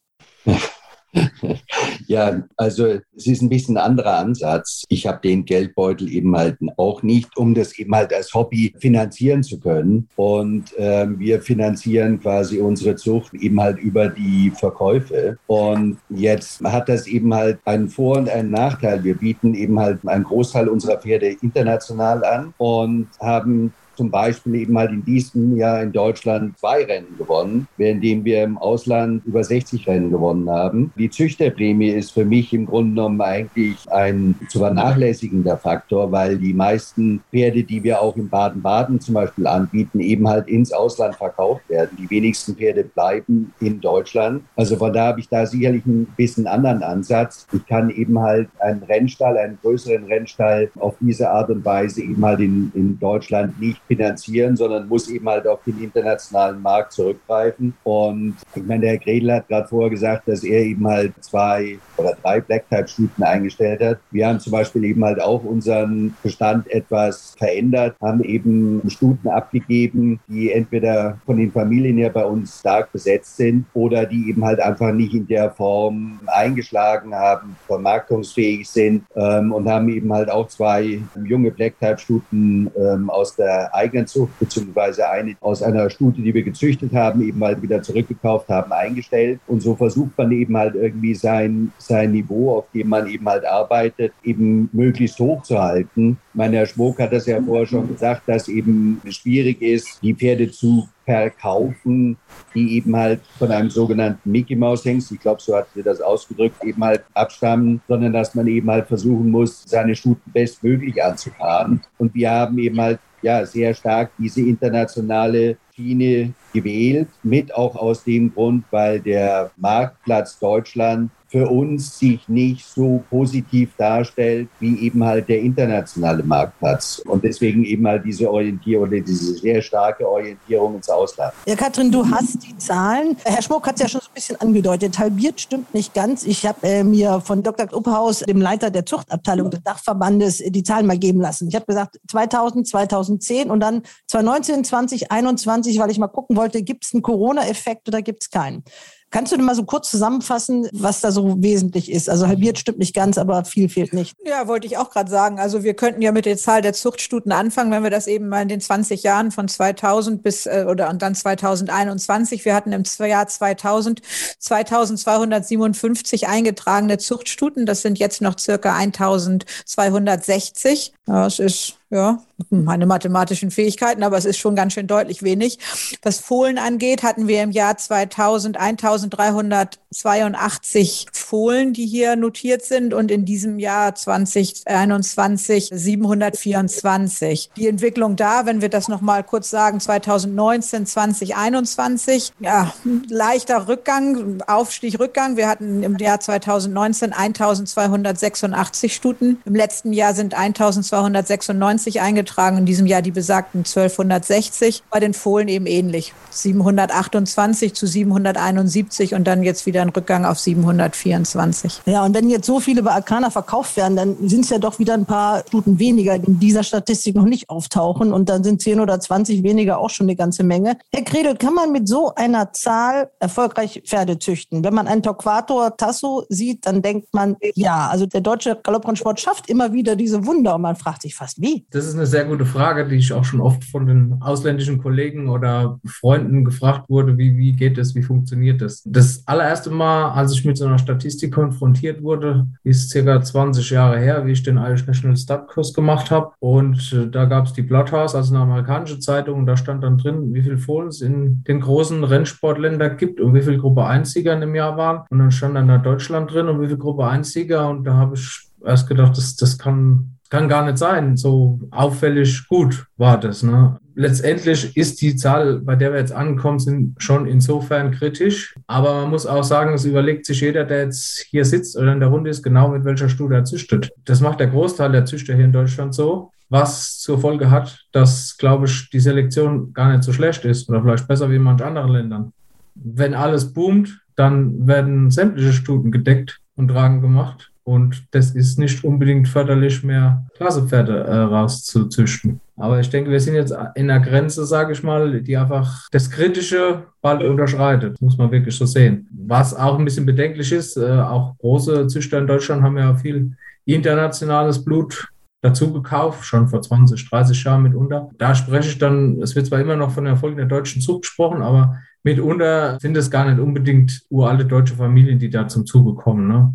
Ja, also es ist ein bisschen ein anderer Ansatz. Ich habe den Geldbeutel eben halt auch nicht, um das eben halt als Hobby finanzieren zu können. Und ähm, wir finanzieren quasi unsere Zucht eben halt über die Verkäufe. Und jetzt hat das eben halt einen Vor- und einen Nachteil. Wir bieten eben halt einen Großteil unserer Pferde international an und haben zum Beispiel eben halt in diesem Jahr in Deutschland zwei Rennen gewonnen, währenddem wir im Ausland über 60 Rennen gewonnen haben. Die Züchterprämie ist für mich im Grunde genommen eigentlich ein zu vernachlässigender Faktor, weil die meisten Pferde, die wir auch in Baden-Baden zum Beispiel anbieten, eben halt ins Ausland verkauft werden. Die wenigsten Pferde bleiben in Deutschland. Also von da habe ich da sicherlich ein bisschen anderen Ansatz. Ich kann eben halt einen Rennstall, einen größeren Rennstall auf diese Art und Weise eben halt in, in Deutschland nicht finanzieren, sondern muss eben halt auf den internationalen Markt zurückgreifen. Und ich meine, der Herr Gredel hat gerade vorher gesagt, dass er eben halt zwei oder drei Black-Type-Stuten eingestellt hat. Wir haben zum Beispiel eben halt auch unseren Bestand etwas verändert, haben eben Stuten abgegeben, die entweder von den Familien her bei uns stark besetzt sind oder die eben halt einfach nicht in der Form eingeschlagen haben, vermarktungsfähig sind ähm, und haben eben halt auch zwei junge Black-Type-Stuten ähm, aus der eigenen Zucht, beziehungsweise eine aus einer Stute, die wir gezüchtet haben, eben halt wieder zurückgekauft haben, eingestellt. Und so versucht man eben halt irgendwie sein, sein Niveau, auf dem man eben halt arbeitet, eben möglichst hoch zu halten. Mein Herr Schmuck hat das ja vorher schon gesagt, dass eben schwierig ist, die Pferde zu verkaufen, die eben halt von einem sogenannten Mickey Mouse Hengst, ich glaube, so hat sie das ausgedrückt, eben halt abstammen, sondern dass man eben halt versuchen muss, seine Stuten bestmöglich anzufahren. Und wir haben eben halt ja sehr stark diese internationale Schiene gewählt, mit auch aus dem Grund, weil der Marktplatz Deutschland für uns sich nicht so positiv darstellt wie eben halt der internationale Marktplatz. Und deswegen eben halt diese Orientierung oder diese sehr starke Orientierung ins Ausland. Ja, Katrin, du hast die Zahlen. Herr Schmuck hat es ja schon so ein bisschen angedeutet. Halbiert stimmt nicht ganz. Ich habe äh, mir von Dr. Uphaus, dem Leiter der Zuchtabteilung des Dachverbandes, die Zahlen mal geben lassen. Ich habe gesagt 2000, 2010 und dann 2019, 2021, weil ich mal gucken wollte, gibt es einen Corona-Effekt oder gibt es keinen? Kannst du mal so kurz zusammenfassen, was da so wesentlich ist? Also halbiert stimmt nicht ganz, aber viel fehlt nicht. Ja, wollte ich auch gerade sagen. Also wir könnten ja mit der Zahl der Zuchtstuten anfangen, wenn wir das eben mal in den 20 Jahren von 2000 bis äh, oder und dann 2021. Wir hatten im Jahr 2000 2257 eingetragene Zuchtstuten. Das sind jetzt noch circa 1260. Ja, das ist ja, meine mathematischen Fähigkeiten, aber es ist schon ganz schön deutlich wenig. Was Fohlen angeht, hatten wir im Jahr 2000 1382 Fohlen, die hier notiert sind und in diesem Jahr 2021 724. Die Entwicklung da, wenn wir das nochmal kurz sagen, 2019, 2021, ja, leichter Rückgang, Aufstieg, Rückgang. Wir hatten im Jahr 2019 1286 Stuten. Im letzten Jahr sind 1296 eingetragen, in diesem Jahr die besagten 1260. Bei den Fohlen eben ähnlich. 728 zu 771 und dann jetzt wieder ein Rückgang auf 724. Ja, und wenn jetzt so viele bei Arcana verkauft werden, dann sind es ja doch wieder ein paar Stuten weniger, die in dieser Statistik noch nicht auftauchen. Und dann sind 10 oder 20 weniger auch schon eine ganze Menge. Herr Kredel, kann man mit so einer Zahl erfolgreich Pferde züchten? Wenn man einen Torquator Tasso sieht, dann denkt man, ja, also der deutsche Galopprennsport schafft immer wieder diese Wunder und man fragt sich fast, wie? Das ist eine sehr gute Frage, die ich auch schon oft von den ausländischen Kollegen oder Freunden gefragt wurde, wie, wie geht das, wie funktioniert das? Das allererste Mal, als ich mit so einer Statistik konfrontiert wurde, ist circa 20 Jahre her, wie ich den Irish National Stud Kurs gemacht habe. Und äh, da gab es die Bloodhouse, also eine amerikanische Zeitung, und da stand dann drin, wie viele Fohlen es in den großen Rennsportländern gibt und wie viele Gruppe 1-Sieger im Jahr waren. Und dann stand dann da Deutschland drin und wie viele Gruppe 1-Sieger. Und da habe ich erst gedacht, das, das kann kann gar nicht sein. So auffällig gut war das. Ne? Letztendlich ist die Zahl, bei der wir jetzt angekommen sind, schon insofern kritisch. Aber man muss auch sagen, es überlegt sich jeder, der jetzt hier sitzt oder in der Runde ist, genau mit welcher Studie er züchtet. Das macht der Großteil der Züchter hier in Deutschland so. Was zur Folge hat, dass, glaube ich, die Selektion gar nicht so schlecht ist oder vielleicht besser wie in manchen anderen Ländern. Wenn alles boomt, dann werden sämtliche Stuten gedeckt und Tragen gemacht. Und das ist nicht unbedingt förderlich, mehr Klassepferde äh, rauszuzüchten. Aber ich denke, wir sind jetzt in einer Grenze, sage ich mal, die einfach das Kritische bald unterschreitet. Muss man wirklich so sehen. Was auch ein bisschen bedenklich ist, äh, auch große Züchter in Deutschland haben ja viel internationales Blut dazu gekauft, schon vor 20, 30 Jahren mitunter. Da spreche ich dann, es wird zwar immer noch von der Erfolg der deutschen Zucht gesprochen, aber mitunter sind es gar nicht unbedingt uralte deutsche Familien, die da zum Zuge kommen. Ne?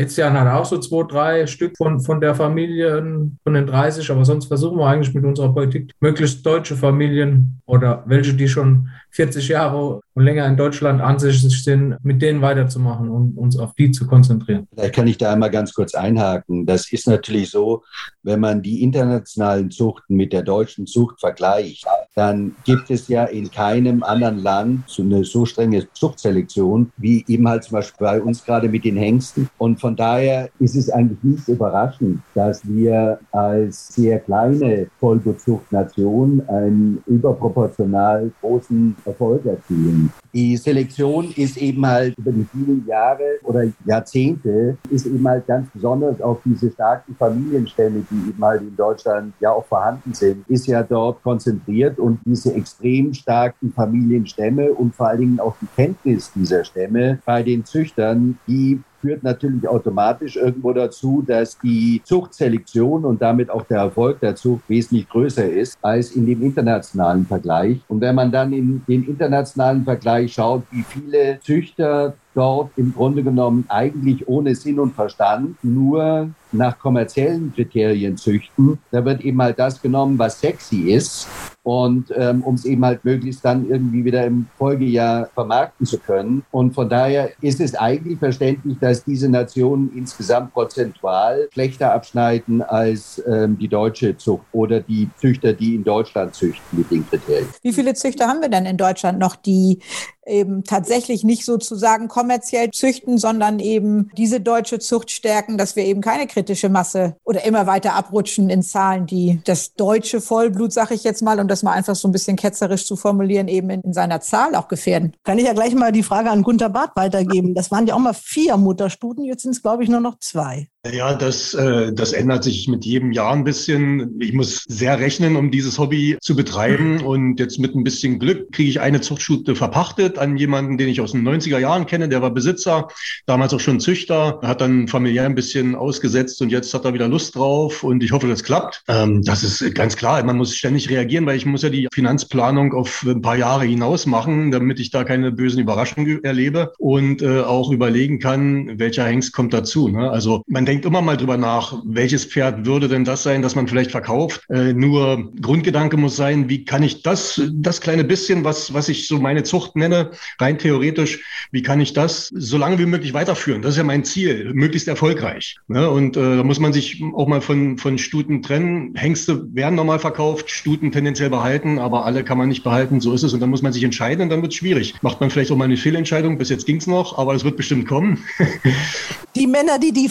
Etienne hat auch so zwei, drei Stück von, von der Familie, von den 30, aber sonst versuchen wir eigentlich mit unserer Politik möglichst deutsche Familien oder welche, die schon 40 Jahre und länger in Deutschland ansässig sind, mit denen weiterzumachen und uns auf die zu konzentrieren. Vielleicht kann ich da einmal ganz kurz einhaken. Das ist natürlich so, wenn man die internationalen Zuchten mit der deutschen Zucht vergleicht, dann gibt es ja in keinem anderen Land so eine so strenge Zuchtselektion wie eben halt zum Beispiel bei uns gerade mit den Hengsten. Und von daher ist es eigentlich nicht überraschend, dass wir als sehr kleine Vollbezuchtnation einen überproportional großen Erfolg erzielen. Die Selektion ist eben halt über die vielen Jahre oder Jahrzehnte ist eben halt ganz besonders auf diese starken Familienstämme, die eben halt in Deutschland ja auch vorhanden sind, ist ja dort konzentriert und diese extrem starken Familienstämme und vor allen Dingen auch die Kenntnis dieser Stämme bei den Züchtern, die führt natürlich automatisch irgendwo dazu, dass die Zuchtselektion und damit auch der Erfolg der Zucht wesentlich größer ist als in dem internationalen Vergleich. Und wenn man dann in den internationalen Vergleich schaut, wie viele Züchter dort im Grunde genommen eigentlich ohne Sinn und Verstand nur nach kommerziellen Kriterien züchten. Da wird eben halt das genommen, was sexy ist und ähm, um es eben halt möglichst dann irgendwie wieder im Folgejahr vermarkten zu können. Und von daher ist es eigentlich verständlich, dass diese Nationen insgesamt prozentual schlechter abschneiden als ähm, die deutsche Zucht oder die Züchter, die in Deutschland züchten mit den Kriterien. Wie viele Züchter haben wir denn in Deutschland noch, die eben tatsächlich nicht sozusagen kommerziell züchten, sondern eben diese deutsche Zucht stärken, dass wir eben keine kritische Masse oder immer weiter abrutschen in Zahlen, die das deutsche Vollblut, sage ich jetzt mal, und das mal einfach so ein bisschen ketzerisch zu formulieren, eben in, in seiner Zahl auch gefährden. Kann ich ja gleich mal die Frage an Gunter Barth weitergeben. Das waren ja auch mal vier Mutterstuten, jetzt sind es, glaube ich, nur noch zwei. Ja, das, äh, das ändert sich mit jedem Jahr ein bisschen. Ich muss sehr rechnen, um dieses Hobby zu betreiben. Und jetzt mit ein bisschen Glück kriege ich eine Zuchtstute verpachtet an jemanden, den ich aus den 90er Jahren kenne. Der war Besitzer, damals auch schon Züchter, hat dann familiär ein bisschen ausgesetzt und jetzt hat er wieder Lust drauf. Und ich hoffe, das klappt. Ähm, das ist ganz klar. Man muss ständig reagieren, weil ich muss ja die Finanzplanung auf ein paar Jahre hinaus machen, damit ich da keine bösen Überraschungen erlebe und äh, auch überlegen kann, welcher Hengst kommt dazu. Ne? Also man denkt immer mal drüber nach, welches Pferd würde denn das sein, das man vielleicht verkauft. Äh, nur Grundgedanke muss sein, wie kann ich das, das kleine bisschen, was, was ich so meine Zucht nenne, rein theoretisch, wie kann ich das so lange wie möglich weiterführen? Das ist ja mein Ziel, möglichst erfolgreich. Ne? Und äh, da muss man sich auch mal von, von Stuten trennen. Hengste werden normal verkauft, Stuten tendenziell behalten, aber alle kann man nicht behalten. So ist es. Und dann muss man sich entscheiden und dann wird es schwierig. Macht man vielleicht auch mal eine Fehlentscheidung. Bis jetzt ging es noch, aber es wird bestimmt kommen. die Männer, die die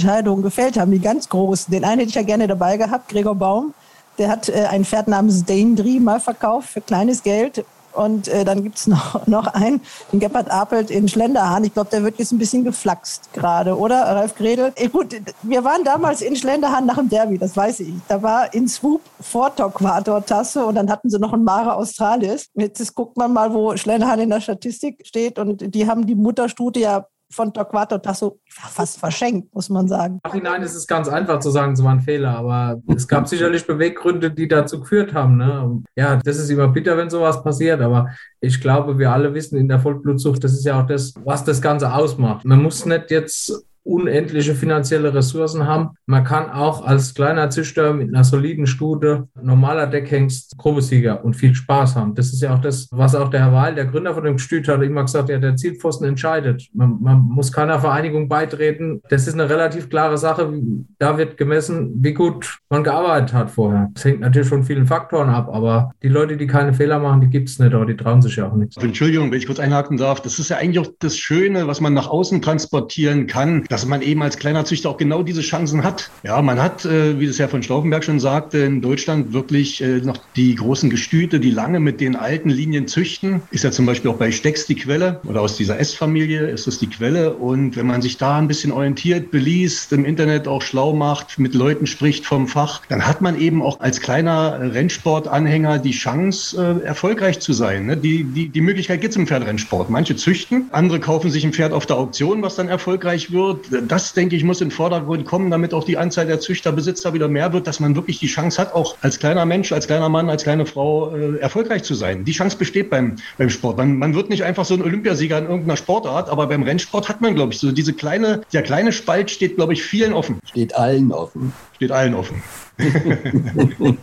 Fehlentscheidungen gefällt haben, die ganz großen, den einen hätte ich ja gerne dabei gehabt, Gregor Baum. Der hat äh, ein Pferd namens Daindri mal verkauft für kleines Geld. Und äh, dann gibt es noch, noch einen, den Gebhard Apelt in Schlenderhahn. Ich glaube, der wird jetzt ein bisschen geflaxt gerade, oder, Ralf Gredel? Äh, gut, wir waren damals in Schlenderhahn nach dem Derby, das weiß ich. Da war in Swoop vor Torquator-Tasse und dann hatten sie noch einen Mare Australis. Jetzt guckt man mal, wo Schlenderhahn in der Statistik steht und die haben die Mutterstute ja von Torquato Tasso fast verschenkt, muss man sagen. Nachhinein ist es ganz einfach zu sagen, es war ein Fehler, aber es gab sicherlich Beweggründe, die dazu geführt haben. Ne? Ja, das ist immer bitter, wenn sowas passiert, aber ich glaube, wir alle wissen in der Vollblutzucht, das ist ja auch das, was das Ganze ausmacht. Man muss nicht jetzt unendliche finanzielle Ressourcen haben. Man kann auch als kleiner Züchter mit einer soliden Stute, normaler Deckhengst, Grobesieger und viel Spaß haben. Das ist ja auch das, was auch der Herr Wahl, der Gründer von dem Gestüt, hat immer gesagt, ja, der Zielpfosten entscheidet. Man, man muss keiner Vereinigung beitreten. Das ist eine relativ klare Sache. Da wird gemessen, wie gut man gearbeitet hat vorher. Das hängt natürlich von vielen Faktoren ab, aber die Leute, die keine Fehler machen, die gibt es nicht, aber die trauen sich ja auch nichts. Entschuldigung, wenn ich kurz einhaken darf. Das ist ja eigentlich auch das Schöne, was man nach außen transportieren kann, dass man eben als kleiner Züchter auch genau diese Chancen hat. Ja, man hat, äh, wie das Herr von Stauffenberg schon sagte, in Deutschland wirklich äh, noch die großen Gestüte, die lange mit den alten Linien züchten. Ist ja zum Beispiel auch bei Stecks die Quelle oder aus dieser S-Familie ist das die Quelle. Und wenn man sich da ein bisschen orientiert, beliest, im Internet auch schlau macht, mit Leuten spricht vom Fach, dann hat man eben auch als kleiner Rennsportanhänger die Chance, äh, erfolgreich zu sein. Ne? Die, die, die Möglichkeit gibt es im Pferdrennsport. Manche züchten, andere kaufen sich ein Pferd auf der Auktion, was dann erfolgreich wird das, denke ich, muss in den Vordergrund kommen, damit auch die Anzahl der Züchterbesitzer wieder mehr wird, dass man wirklich die Chance hat, auch als kleiner Mensch, als kleiner Mann, als kleine Frau äh, erfolgreich zu sein. Die Chance besteht beim, beim Sport. Man, man wird nicht einfach so ein Olympiasieger in irgendeiner Sportart, aber beim Rennsport hat man, glaube ich, so diese kleine, der kleine Spalt steht, glaube ich, vielen offen. Steht allen offen. Steht allen offen.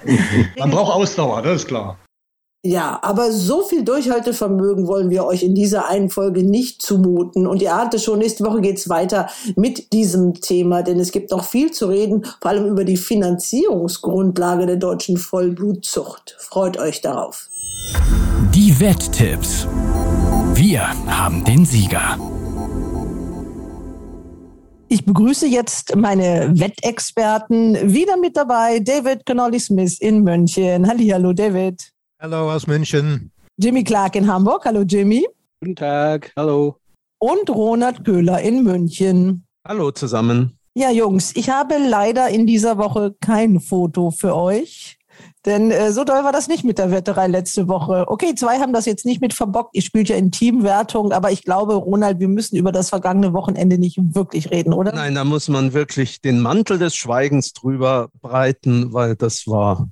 man braucht Ausdauer, das ist klar. Ja, aber so viel Durchhaltevermögen wollen wir euch in dieser einen Folge nicht zumuten. Und ihr ahnt es schon, nächste Woche geht's weiter mit diesem Thema, denn es gibt noch viel zu reden, vor allem über die Finanzierungsgrundlage der deutschen Vollblutzucht. Freut euch darauf. Die Wetttipps. Wir haben den Sieger. Ich begrüße jetzt meine Wettexperten. Wieder mit dabei David Connolly Smith in München. Hallo, David. Hallo aus München. Jimmy Clark in Hamburg. Hallo Jimmy. Guten Tag. Hallo. Und Ronald Köhler in München. Hallo zusammen. Ja, Jungs, ich habe leider in dieser Woche kein Foto für euch. Denn äh, so doll war das nicht mit der Wetterei letzte Woche. Okay, zwei haben das jetzt nicht mit verbockt. Ihr spielt ja in Teamwertung, aber ich glaube, Ronald, wir müssen über das vergangene Wochenende nicht wirklich reden, oder? Nein, da muss man wirklich den Mantel des Schweigens drüber breiten, weil das war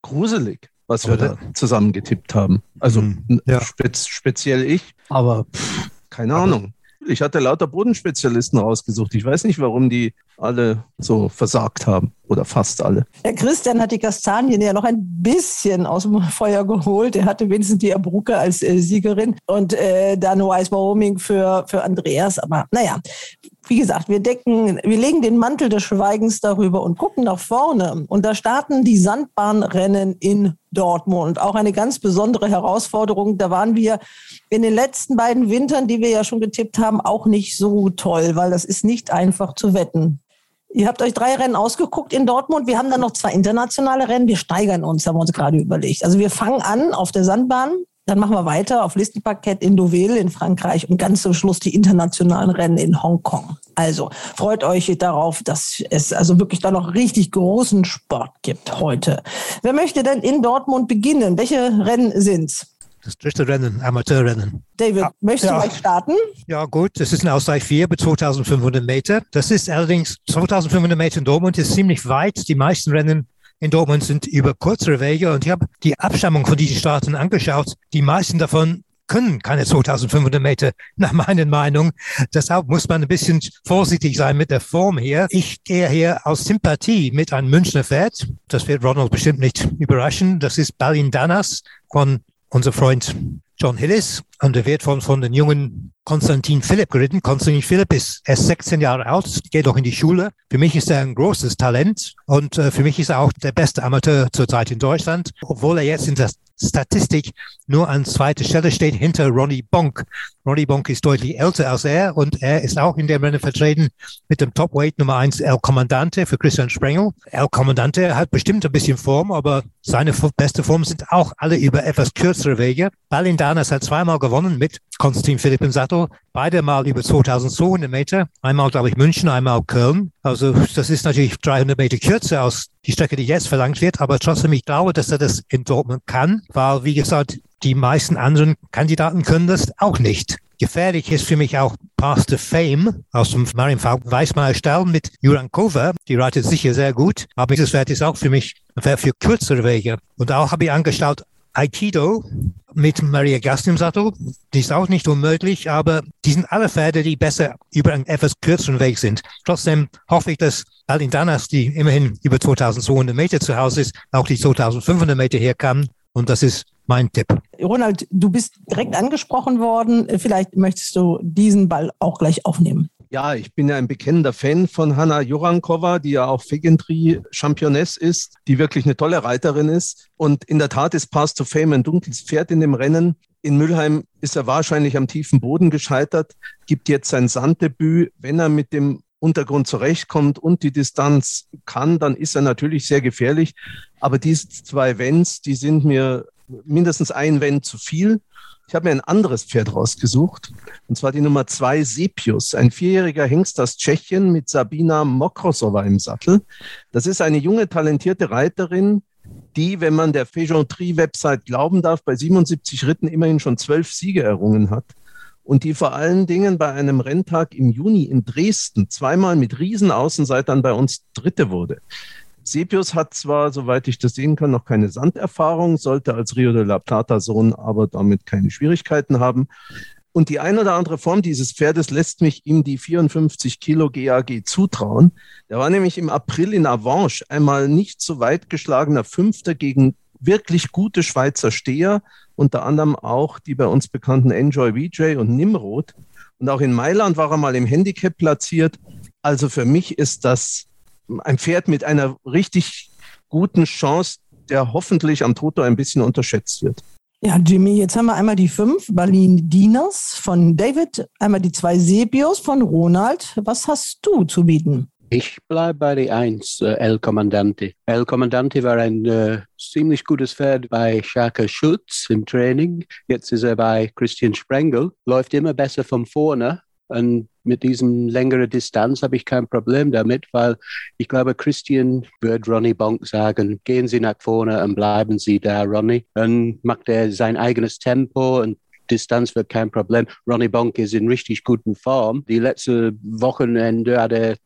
gruselig was wir da zusammengetippt haben. Also mhm. ja. spez speziell ich, aber pff, keine aber, Ahnung. Ich hatte lauter Bodenspezialisten rausgesucht. Ich weiß nicht, warum die alle so versagt haben oder fast alle. Der Christian hat die Kastanien ja noch ein bisschen aus dem Feuer geholt. Er hatte wenigstens die Abruzze als äh, Siegerin und äh, dann Wise Wyoming für, für Andreas. Aber naja, wie gesagt, wir decken, wir legen den Mantel des Schweigens darüber und gucken nach vorne. Und da starten die Sandbahnrennen in Dortmund. Auch eine ganz besondere Herausforderung. Da waren wir in den letzten beiden Wintern, die wir ja schon getippt haben, auch nicht so toll, weil das ist nicht einfach zu wetten. Ihr habt euch drei Rennen ausgeguckt in Dortmund. Wir haben dann noch zwei internationale Rennen. Wir steigern uns, haben wir uns gerade überlegt. Also wir fangen an auf der Sandbahn dann machen wir weiter auf Listenparkett in Deauville in Frankreich und ganz zum Schluss die internationalen Rennen in Hongkong. Also freut euch darauf, dass es also wirklich da noch richtig großen Sport gibt heute. Wer möchte denn in Dortmund beginnen? Welche Rennen sind's? Das dritte Rennen, Amateurrennen. David, ja, möchtest du gleich starten? Ja, gut. Das ist ein Ausgleich 4 bei 2500 Meter. Das ist allerdings 2500 Meter in Dortmund ist ziemlich weit. Die meisten Rennen in Dortmund sind über kürzere Wege und ich habe die Abstammung von diesen Staaten angeschaut. Die meisten davon können keine 2500 Meter, nach meiner Meinung. Deshalb muss man ein bisschen vorsichtig sein mit der Form hier. Ich gehe hier aus Sympathie mit einem Münchner Pferd. Das wird Ronald bestimmt nicht überraschen. Das ist Balin Danas von unser Freund John Hillis und er wird von, den jungen Konstantin Philipp geritten. Konstantin Philipp ist erst 16 Jahre alt, geht noch in die Schule. Für mich ist er ein großes Talent und äh, für mich ist er auch der beste Amateur zurzeit in Deutschland, obwohl er jetzt in der Statistik nur an zweiter Stelle steht hinter Ronnie Bonk. Ronnie Bonk ist deutlich älter als er und er ist auch in dem Rennen vertreten mit dem Top-Weight Nummer eins El Commandante für Christian Sprengel. El Commandante hat bestimmt ein bisschen Form, aber seine beste Form sind auch alle über etwas kürzere Wege. Balindanas hat zweimal gewonnen mit Konstantin Philipp im Sattel. Beide mal über 2200 Meter. Einmal, glaube ich, München, einmal Köln. Also das ist natürlich 300 Meter kürzer als die Strecke, die jetzt verlangt wird. Aber trotzdem, ich glaube, dass er das in Dortmund kann, weil, wie gesagt, die meisten anderen Kandidaten können das auch nicht. Gefährlich ist für mich auch Path to Fame aus dem Marienfeld Weißmeier Stall mit Jurankova. Die reitet sicher sehr gut. Aber dieses Pferd ist auch für mich ein Pferd für kürzere Wege. Und auch habe ich angeschaut, Aikido mit Maria Gast im Sattel, die ist auch nicht unmöglich, aber die sind alle Pferde, die besser über einen etwas kürzeren Weg sind. Trotzdem hoffe ich, dass Alindanas, die immerhin über 2200 Meter zu Hause ist, auch die 2500 Meter herkam. Und das ist mein Tipp. Ronald, du bist direkt angesprochen worden. Vielleicht möchtest du diesen Ball auch gleich aufnehmen. Ja, ich bin ja ein bekennender Fan von Hanna Jorankova, die ja auch Figentry-Championess ist, die wirklich eine tolle Reiterin ist. Und in der Tat ist Pass to Fame ein dunkles Pferd in dem Rennen. In Mülheim ist er wahrscheinlich am tiefen Boden gescheitert, gibt jetzt sein Sanddebüt. Wenn er mit dem Untergrund zurechtkommt und die Distanz kann, dann ist er natürlich sehr gefährlich. Aber diese zwei Vents, die sind mir mindestens ein Vent zu viel. Ich habe mir ein anderes Pferd rausgesucht, und zwar die Nummer zwei Sepius, ein vierjähriger Hengst aus Tschechien mit Sabina Mokrosova im Sattel. Das ist eine junge, talentierte Reiterin, die, wenn man der Fejontrie-Website glauben darf, bei 77 Ritten immerhin schon zwölf Siege errungen hat und die vor allen Dingen bei einem Renntag im Juni in Dresden zweimal mit Riesenaußenseitern bei uns Dritte wurde. Sepius hat zwar, soweit ich das sehen kann, noch keine Sanderfahrung, sollte als Rio de la Plata Sohn aber damit keine Schwierigkeiten haben. Und die eine oder andere Form dieses Pferdes lässt mich ihm die 54 Kilo GAG zutrauen. Der war nämlich im April in Avanche einmal nicht so weit geschlagener Fünfter gegen wirklich gute Schweizer Steher, unter anderem auch die bei uns bekannten Enjoy VJ und Nimrod. Und auch in Mailand war er mal im Handicap platziert. Also für mich ist das ein Pferd mit einer richtig guten Chance, der hoffentlich am Toto ein bisschen unterschätzt wird. Ja, Jimmy, jetzt haben wir einmal die fünf Berlin Dieners von David, einmal die zwei Sebios von Ronald. Was hast du zu bieten? Ich bleibe bei der Eins, äh, El Commandante. El Commandante war ein äh, ziemlich gutes Pferd bei Shaka Schutz im Training. Jetzt ist er bei Christian Sprengel. Läuft immer besser von vorne. Und mit diesem längeren Distanz habe ich kein Problem damit, weil ich glaube, Christian wird Ronnie Bonk sagen, gehen Sie nach vorne und bleiben Sie da, Ronnie. Dann macht er sein eigenes Tempo und Distanz wird kein Problem. Ronnie Bonk ist in richtig guten Form. Die letzte Wochenende hat er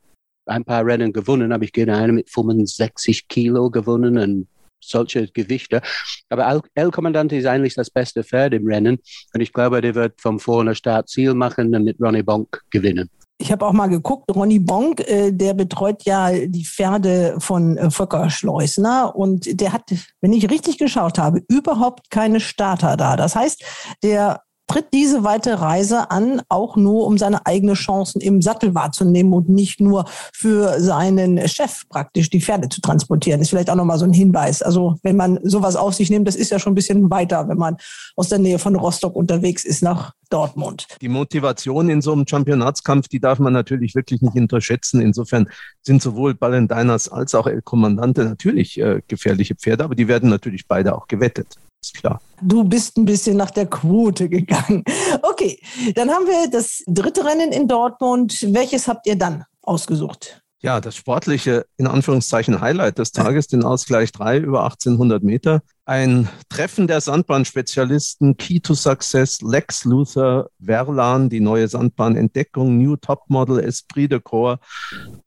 ein paar Rennen gewonnen, habe ich gerne eine mit 65 Kilo gewonnen und solche Gewichte. Aber El Commandante ist eigentlich das beste Pferd im Rennen und ich glaube, der wird vom vorne Start Ziel machen und mit Ronnie Bonk gewinnen. Ich habe auch mal geguckt, Ronny Bonk, äh, der betreut ja die Pferde von äh, Volker Schleusner und der hat, wenn ich richtig geschaut habe, überhaupt keine Starter da. Das heißt, der tritt diese weite Reise an, auch nur um seine eigenen Chancen im Sattel wahrzunehmen und nicht nur für seinen Chef praktisch die Pferde zu transportieren. Ist vielleicht auch nochmal so ein Hinweis. Also wenn man sowas auf sich nimmt, das ist ja schon ein bisschen weiter, wenn man aus der Nähe von Rostock unterwegs ist nach Dortmund. Die Motivation in so einem Championatskampf, die darf man natürlich wirklich nicht unterschätzen. Insofern sind sowohl Ballendinas als auch El Kommandante natürlich äh, gefährliche Pferde, aber die werden natürlich beide auch gewettet klar. Du bist ein bisschen nach der Quote gegangen. Okay, dann haben wir das dritte Rennen in Dortmund. Welches habt ihr dann ausgesucht? Ja, das sportliche, in Anführungszeichen, Highlight des Tages, den Ausgleich 3 über 1800 Meter. Ein Treffen der Sandbahnspezialisten, Key to Success, Lex Luthor, Verlan, die neue Sandbahnentdeckung, New Topmodel, Esprit de Corps.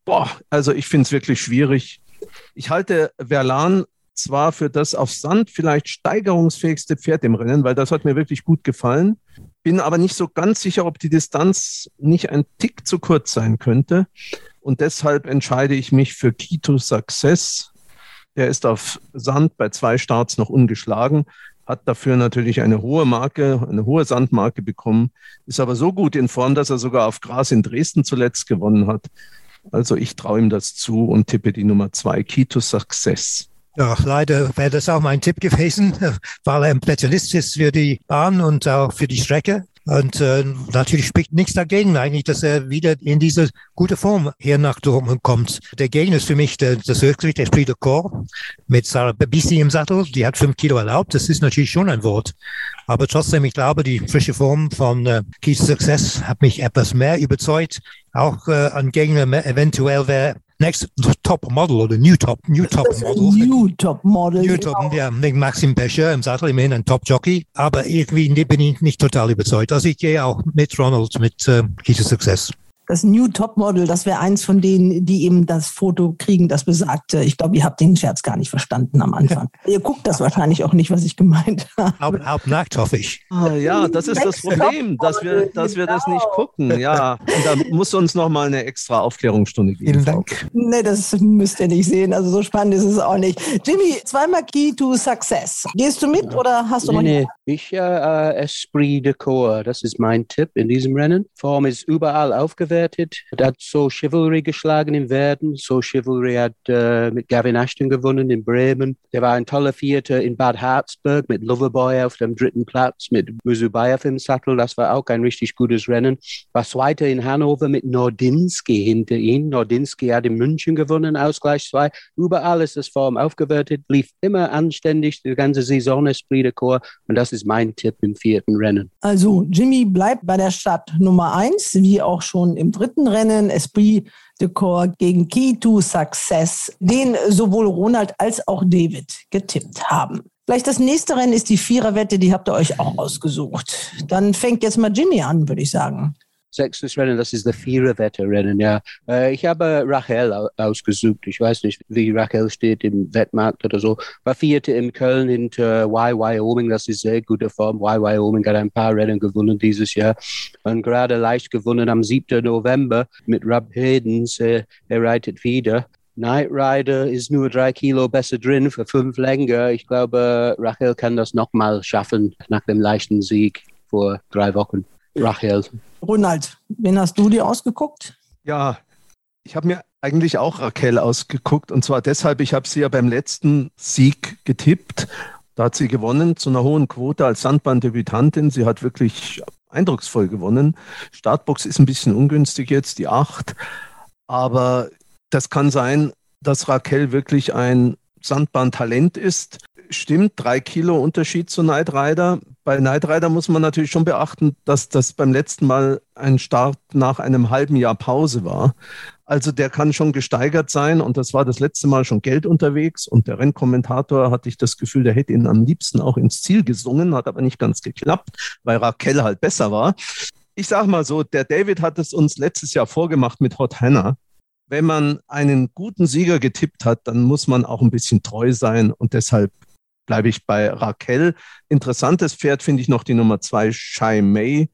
Boah, also ich finde es wirklich schwierig. Ich halte Verlan zwar für das auf Sand vielleicht steigerungsfähigste Pferd im Rennen, weil das hat mir wirklich gut gefallen. Bin aber nicht so ganz sicher, ob die Distanz nicht ein Tick zu kurz sein könnte. Und deshalb entscheide ich mich für Kito Success. Der ist auf Sand bei zwei Starts noch ungeschlagen, hat dafür natürlich eine hohe Marke, eine hohe Sandmarke bekommen, ist aber so gut in Form, dass er sogar auf Gras in Dresden zuletzt gewonnen hat. Also ich traue ihm das zu und tippe die Nummer zwei, Kito Success. Ja, leider wäre das auch mein Tipp gewesen, weil er ein Spezialist ist für die Bahn und auch für die Strecke. Und äh, natürlich spricht nichts dagegen eigentlich, dass er wieder in diese gute Form hier nach Dortmund kommt. Der Gegner ist für mich der, das Höchstgewicht, der Esprit de Corps mit Sarah Babisi im Sattel. Die hat fünf Kilo erlaubt. Das ist natürlich schon ein Wort. Aber trotzdem, ich glaube, die frische Form von äh, Keys Success hat mich etwas mehr überzeugt. Auch äh, ein Gegner eventuell wäre next top model oder new top, new top model. New top model. New top, ja, mit Maxim Pescher im Sattel, immerhin ein Top Jockey. Aber irgendwie bin ich nicht total überzeugt. Also ich gehe auch mit Ronald mit äh, Key Success das New Topmodel, das wäre eins von denen, die eben das Foto kriegen, das besagte. Ich glaube, ihr habt den Scherz gar nicht verstanden am Anfang. ihr guckt das wahrscheinlich auch nicht, was ich gemeint habe. Hauptnackt, hoffe ich. Ah, ja, das ist das Problem, dass wir, dass wir das nicht gucken. Ja, und da muss uns noch mal eine extra Aufklärungsstunde geben. Vielen Dank. Nee, das müsst ihr nicht sehen. Also so spannend ist es auch nicht. Jimmy, zweimal Key to Success. Gehst du mit oder hast du nee, noch nee. Ich äh, Esprit de Corps, das ist mein Tipp in diesem Rennen. Form ist überall aufgewertet. Er hat so Chivalry geschlagen im Werden. So Chivalry hat äh, mit Gavin Ashton gewonnen in Bremen. Der war ein toller Vierter in Bad Harzburg mit Loverboy auf dem dritten Platz, mit Musubayev im Sattel. Das war auch ein richtig gutes Rennen. War Zweiter in Hannover mit Nordinski hinter ihm. Nordinski hat in München gewonnen, Ausgleich 2. Überall ist das Form aufgewertet, lief immer anständig die ganze Saison, Esprit de Corps. Und das ist mein Tipp im vierten Rennen. Also Jimmy bleibt bei der Stadt Nummer 1, wie auch schon im dritten Rennen, Esprit de Corps gegen Key to Success, den sowohl Ronald als auch David getippt haben. Vielleicht das nächste Rennen ist die Viererwette, die habt ihr euch auch ausgesucht. Dann fängt jetzt mal Jimmy an, würde ich sagen sechstes Rennen, das ist der Viererwette-Rennen, ja. Äh, ich habe Rachel ausgesucht. Ich weiß nicht, wie Rachel steht im Wettmarkt oder so. War Vierte in Köln hinter Y Wyoming, das ist sehr gute Form. Y Wyoming hat ein paar Rennen gewonnen dieses Jahr und gerade leicht gewonnen am 7. November mit Rob Hedens. Er, er reitet wieder. Night Rider ist nur drei Kilo besser drin für fünf länger. Ich glaube, Rachel kann das nochmal schaffen nach dem leichten Sieg vor drei Wochen. Rachel. Ronald, wen hast du dir ausgeguckt? Ja, ich habe mir eigentlich auch Raquel ausgeguckt und zwar deshalb, ich habe sie ja beim letzten Sieg getippt. Da hat sie gewonnen zu einer hohen Quote als Sandbahndebütantin. Sie hat wirklich eindrucksvoll gewonnen. Startbox ist ein bisschen ungünstig jetzt, die 8. Aber das kann sein, dass Raquel wirklich ein Sandbahntalent ist stimmt, drei Kilo Unterschied zu Knight Rider. Bei Knight Rider muss man natürlich schon beachten, dass das beim letzten Mal ein Start nach einem halben Jahr Pause war. Also der kann schon gesteigert sein und das war das letzte Mal schon Geld unterwegs und der Rennkommentator hatte ich das Gefühl, der hätte ihn am liebsten auch ins Ziel gesungen, hat aber nicht ganz geklappt, weil Raquel halt besser war. Ich sag mal so, der David hat es uns letztes Jahr vorgemacht mit Hot Hannah wenn man einen guten Sieger getippt hat, dann muss man auch ein bisschen treu sein und deshalb bleibe ich bei Raquel. Interessantes Pferd finde ich noch die Nummer zwei, Shai May.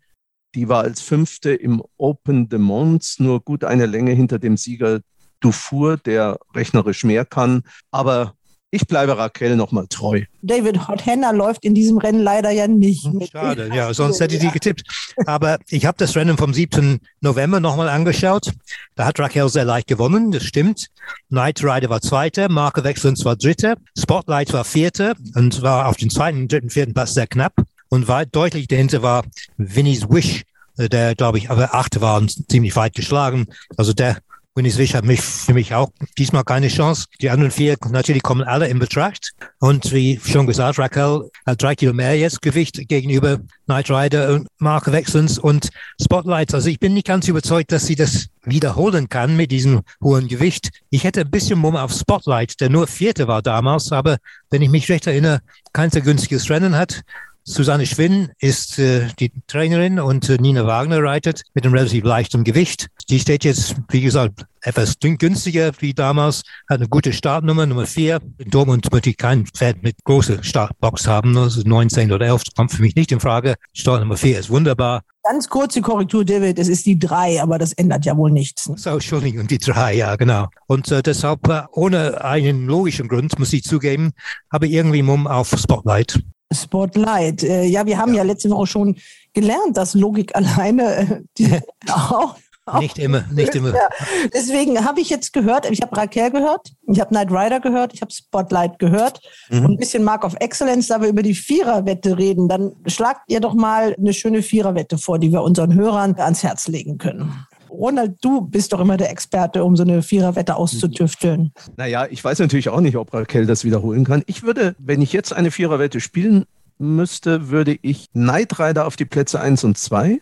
Die war als Fünfte im Open de Mons, nur gut eine Länge hinter dem Sieger Dufour, der rechnerisch mehr kann. Aber ich bleibe Raquel nochmal treu. David Hothenner läuft in diesem Rennen leider ja nicht. Mit. Schade, ja, sonst hätte ich die getippt. Aber ich habe das Rennen vom 7. November nochmal angeschaut. Da hat Raquel sehr leicht gewonnen, das stimmt. Knight Rider war Zweiter, Marke Wechselns war Dritter, Spotlight war Vierter und war auf den zweiten, dritten, vierten Platz sehr knapp. Und weit deutlich dahinter war Vinnie's Wish, der, glaube ich, aber Achte war und ziemlich weit geschlagen. Also der Wish hat mich, für mich auch diesmal keine Chance. Die anderen vier natürlich kommen alle in Betracht. Und wie schon gesagt, Raquel hat drei Kilo mehr jetzt Gewicht gegenüber Knight Rider und Marke Wechselns und Spotlight. Also ich bin nicht ganz überzeugt, dass sie das wiederholen kann mit diesem hohen Gewicht. Ich hätte ein bisschen Mumm auf Spotlight, der nur Vierte war damals, aber wenn ich mich recht erinnere, kein sehr günstiges Rennen hat. Susanne Schwinn ist äh, die Trainerin und äh, Nina Wagner reitet mit einem relativ leichten Gewicht. Die steht jetzt, wie gesagt, etwas günstiger wie damals, hat eine gute Startnummer, Nummer vier. In Dortmund möchte ich kein Pferd mit großer Startbox haben, also 19 oder 11 kommt für mich nicht in Frage. Startnummer vier ist wunderbar. Ganz kurze Korrektur, David, es ist die drei, aber das ändert ja wohl nichts. Ne? So, Entschuldigung, die drei, ja, genau. Und äh, deshalb, äh, ohne einen logischen Grund, muss ich zugeben, habe ich irgendwie Mumm auf Spotlight. Spotlight. Äh, ja, wir haben ja. ja letzte Woche schon gelernt, dass Logik alleine äh, auch nicht immer, nicht immer. Ja. Deswegen habe ich jetzt gehört, ich habe Raquel gehört, ich habe Knight Rider gehört, ich habe Spotlight gehört mhm. und ein bisschen Mark of Excellence, da wir über die Viererwette reden, dann schlagt ihr doch mal eine schöne Viererwette vor, die wir unseren Hörern ans Herz legen können. Ronald, du bist doch immer der Experte, um so eine Viererwette auszutüfteln. Naja, ich weiß natürlich auch nicht, ob Raquel das wiederholen kann. Ich würde, wenn ich jetzt eine Viererwette spielen müsste, würde ich Knight Rider auf die Plätze 1 und 2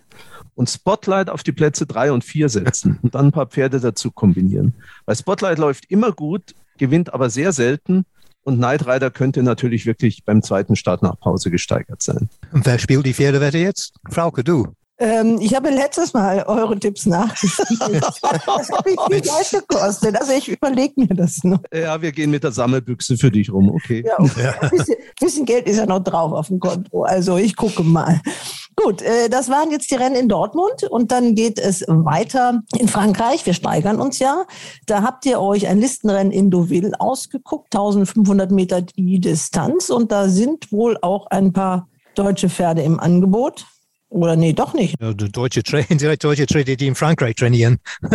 und Spotlight auf die Plätze 3 und 4 setzen und dann ein paar Pferde dazu kombinieren. Weil Spotlight läuft immer gut, gewinnt aber sehr selten und Knight Rider könnte natürlich wirklich beim zweiten Start nach Pause gesteigert sein. Und wer spielt die Pferdewette jetzt? Frauke, du. Ähm, ich habe letztes Mal eure Tipps nachgespielt. das hat mich viel Geld gekostet. Also ich überlege mir das noch. Ja, wir gehen mit der Sammelbüchse für dich rum, okay. Ja, okay. Ein bisschen, bisschen, Geld ist ja noch drauf auf dem Konto. Also ich gucke mal. Gut, äh, das waren jetzt die Rennen in Dortmund und dann geht es weiter in Frankreich. Wir steigern uns ja. Da habt ihr euch ein Listenrennen in Deauville ausgeguckt, 1500 Meter die Distanz und da sind wohl auch ein paar deutsche Pferde im Angebot. Oder nee, doch nicht. Ja, deutsche, Tra deutsche Trainer, die in Frankreich trainieren.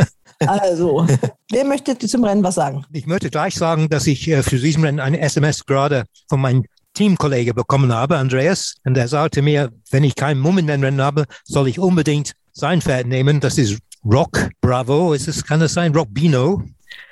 Also, wer möchte zum Rennen was sagen? Ich möchte gleich sagen, dass ich äh, für diesen Rennen eine SMS gerade von meinem Teamkollege bekommen habe, Andreas. Und er sagte mir, wenn ich keinen Mumm in den Rennen habe, soll ich unbedingt sein Pferd nehmen. Das ist Rock Bravo. Ist es, kann das sein? Rock Bino.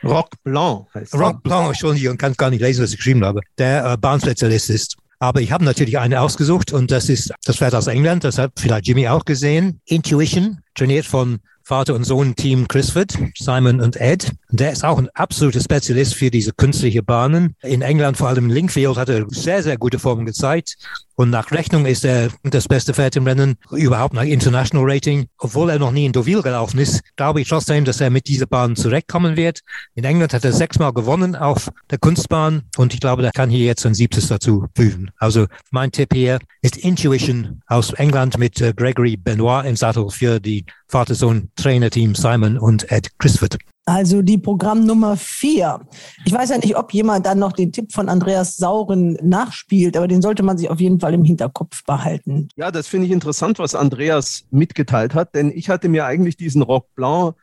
Rock Blanc heißt Rock Blanc, Entschuldigung, kann gar nicht lesen, was ich geschrieben habe. Der äh, Bahnspezialist ist. Aber ich habe natürlich eine ausgesucht und das ist das Pferd aus England, das hat vielleicht Jimmy auch gesehen. Intuition, trainiert von Vater und Sohn-Team Chrisford, Simon und Ed. Der ist auch ein absoluter Spezialist für diese künstliche Bahnen. In England, vor allem in Linkfield, hat er sehr, sehr gute Formen gezeigt. Und nach Rechnung ist er das beste Pferd im Rennen, überhaupt nach International Rating. Obwohl er noch nie in Deauville gelaufen ist, glaube ich trotzdem, dass er mit dieser Bahn zurechtkommen wird. In England hat er sechsmal gewonnen auf der Kunstbahn und ich glaube, er kann hier jetzt ein siebtes dazu fügen. Also mein Tipp hier ist Intuition aus England mit äh, Gregory Benoit im Sattel für die Vater-Sohn-Trainerteam Simon und Ed Crisford. Also die Programmnummer vier. Ich weiß ja nicht, ob jemand dann noch den Tipp von Andreas Sauren nachspielt, aber den sollte man sich auf jeden Fall im Hinterkopf behalten. Ja, das finde ich interessant, was Andreas mitgeteilt hat, denn ich hatte mir eigentlich diesen Rock Blanc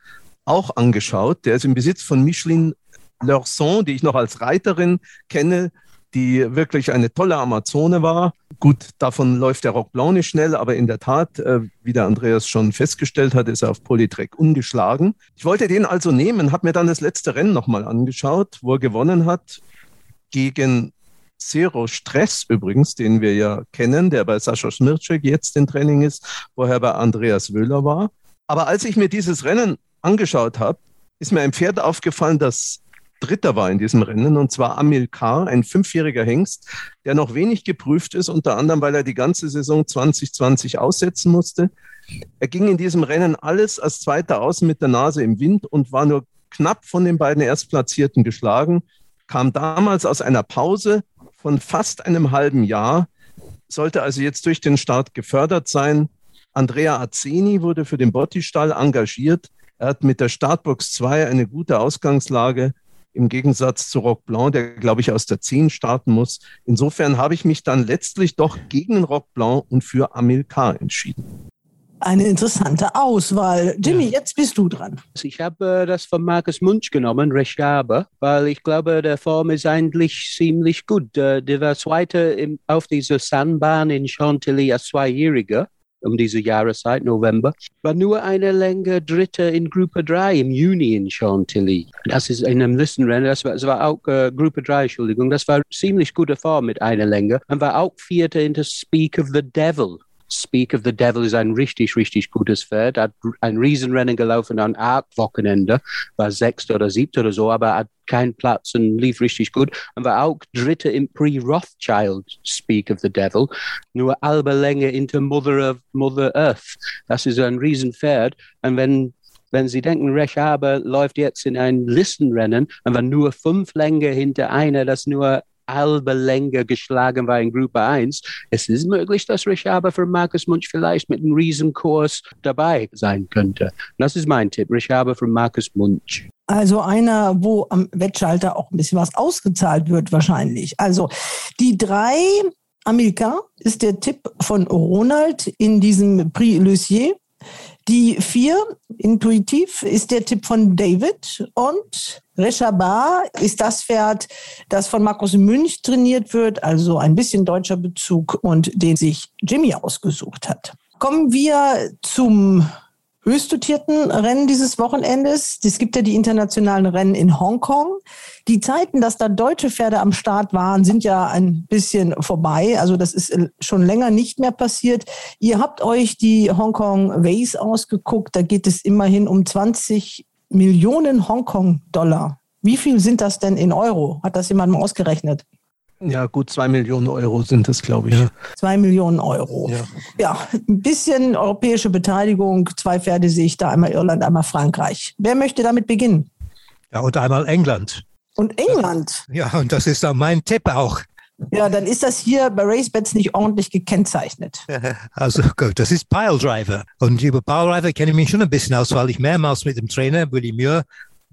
auch angeschaut. Der ist im Besitz von Micheline Lorson, die ich noch als Reiterin kenne, die wirklich eine tolle Amazone war. Gut, davon läuft der Rock Blanc nicht schnell, aber in der Tat, äh, wie der Andreas schon festgestellt hat, ist er auf Polytrek ungeschlagen. Ich wollte den also nehmen, habe mir dann das letzte Rennen nochmal angeschaut, wo er gewonnen hat gegen Zero Stress übrigens, den wir ja kennen, der bei Sascha Smircek jetzt im Training ist, vorher bei Andreas Wöhler war. Aber als ich mir dieses Rennen angeschaut habe, ist mir ein Pferd aufgefallen, das Dritter war in diesem Rennen, und zwar Amilcar, ein fünfjähriger Hengst, der noch wenig geprüft ist, unter anderem, weil er die ganze Saison 2020 aussetzen musste. Er ging in diesem Rennen alles als Zweiter außen mit der Nase im Wind und war nur knapp von den beiden Erstplatzierten geschlagen, kam damals aus einer Pause von fast einem halben Jahr, sollte also jetzt durch den Start gefördert sein. Andrea Azzeni wurde für den Botti-Stall engagiert. Er hat mit der Startbox 2 eine gute Ausgangslage im Gegensatz zu Rock Blanc, der, glaube ich, aus der 10 starten muss. Insofern habe ich mich dann letztlich doch gegen Rock Blanc und für Amilcar entschieden. Eine interessante Auswahl. Jimmy, ja. jetzt bist du dran. Ich habe äh, das von Markus Munch genommen, Reschabe, weil ich glaube, der Form ist eigentlich ziemlich gut. Äh, der war Zweiter auf dieser Sandbahn in Chantilly als Zweijähriger um diese Jahreszeit, November, war nur eine Länge Dritte in Gruppe 3 im Juni in Chantilly. Das ist in einem Listenrennen, das war, das war auch äh, Gruppe 3, Entschuldigung, das war ziemlich gute Form mit einer Länge. Und war auch Vierter in das Speak of the Devil Speak of the Devil ist ein richtig, richtig gutes Pferd. Hat ein Riesenrennen gelaufen an Arc-Wochenende, war sechster oder siebter oder so, aber hat keinen Platz und lief richtig gut. Und war auch dritter im Pre-Rothschild Speak of the Devil, nur halbe Länge into Mother of Mother Earth. Das ist ein Riesenpferd. Und wenn wenn Sie denken, Resch Aber läuft jetzt in ein Listenrennen und war nur fünf Länge hinter einer, das nur halbe Länge geschlagen war in Gruppe 1. Es ist möglich, dass Richaba für Markus Munch vielleicht mit einem Riesenkurs dabei sein könnte. Das ist mein Tipp, Richaba für Markus Munch. Also einer, wo am Wettschalter auch ein bisschen was ausgezahlt wird wahrscheinlich. Also die drei Amilcar ist der Tipp von Ronald in diesem Prix Lucier. Die vier, intuitiv, ist der Tipp von David und Reshabar ist das Pferd, das von Markus Münch trainiert wird, also ein bisschen deutscher Bezug und den sich Jimmy ausgesucht hat. Kommen wir zum höchst dotierten Rennen dieses Wochenendes. Es gibt ja die internationalen Rennen in Hongkong. Die Zeiten, dass da deutsche Pferde am Start waren, sind ja ein bisschen vorbei. Also das ist schon länger nicht mehr passiert. Ihr habt euch die Hongkong Ways ausgeguckt. Da geht es immerhin um 20 Millionen Hongkong-Dollar. Wie viel sind das denn in Euro? Hat das jemand mal ausgerechnet? Ja, gut, zwei Millionen Euro sind es, glaube ich. Ja. Zwei Millionen Euro. Ja. ja, ein bisschen europäische Beteiligung. Zwei Pferde sehe ich da, einmal Irland, einmal Frankreich. Wer möchte damit beginnen? Ja, und einmal England. Und England? Ja, und das ist dann mein Tipp auch. Ja, dann ist das hier bei RaceBets nicht ordentlich gekennzeichnet. Also gut, das ist Piledriver. Und über Piledriver kenne ich mich schon ein bisschen aus, weil ich mehrmals mit dem Trainer Willy Muir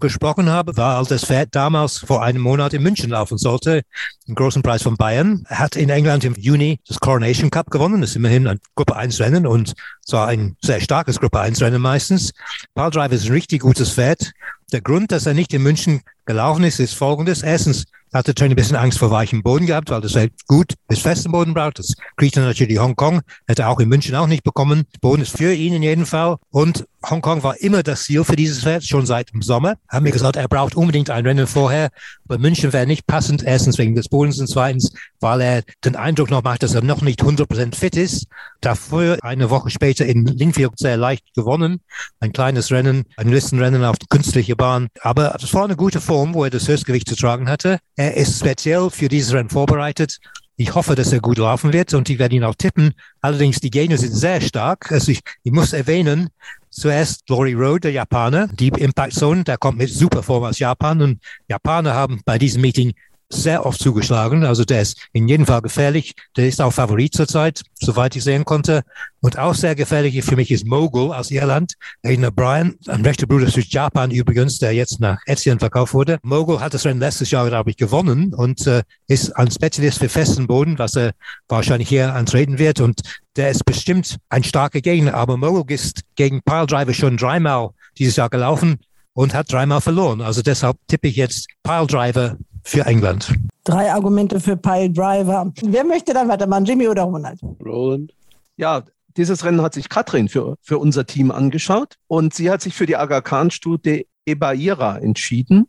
gesprochen habe, war, als das Pferd damals vor einem Monat in München laufen sollte, den großen Preis von Bayern. Er hat in England im Juni das Coronation Cup gewonnen, das ist immerhin ein Gruppe 1 Rennen und zwar ein sehr starkes Gruppe 1 Rennen meistens. Paul Driver ist ein richtig gutes Pferd. Der Grund, dass er nicht in München gelaufen ist, ist folgendes. Erstens, hat der Trainer ein bisschen Angst vor weichem Boden gehabt, weil das halt gut bis festen Boden braucht. Das kriegt er natürlich Hongkong, hätte er auch in München auch nicht bekommen. Boden ist für ihn in jedem Fall. Und Hongkong war immer das Ziel für dieses Pferd, schon seit dem Sommer. Haben wir gesagt, er braucht unbedingt ein Rennen vorher. Aber München wäre nicht passend. Erstens wegen des Bodens und zweitens, weil er den Eindruck noch macht, dass er noch nicht 100% fit ist. Dafür eine Woche später in Lingfield sehr leicht gewonnen. Ein kleines Rennen, ein Listenrennen auf künstliche Bahn. Aber es war eine gute Form, wo er das Höchstgewicht zu tragen hatte. Er ist speziell für dieses Rennen vorbereitet. Ich hoffe, dass er gut laufen wird und ich werde ihn auch tippen. Allerdings, die Gegner sind sehr stark. Also ich, ich muss erwähnen, zuerst Glory Road, der Japaner, Deep Impact Zone, der kommt mit super Form aus Japan und Japaner haben bei diesem Meeting sehr oft zugeschlagen. Also der ist in jedem Fall gefährlich. Der ist auch Favorit zurzeit, soweit ich sehen konnte. Und auch sehr gefährlich für mich ist Mogul aus Irland. Aiden O'Brien, ein rechter Bruder aus Japan übrigens, der jetzt nach Etienne verkauft wurde. Mogul hat das Rennen letztes Jahr, glaube ich, gewonnen und äh, ist ein Spezialist für festen Boden, was er wahrscheinlich hier antreten wird. Und der ist bestimmt ein starker Gegner. Aber Mogul ist gegen Pile Driver schon dreimal dieses Jahr gelaufen und hat dreimal verloren. Also deshalb tippe ich jetzt Pile Driver für England. Drei Argumente für Pile Driver. Wer möchte dann weitermachen, Jimmy oder Ronald? Roland. Ja, dieses Rennen hat sich Katrin für, für unser Team angeschaut und sie hat sich für die Aga Khan-Stute Ebaira entschieden.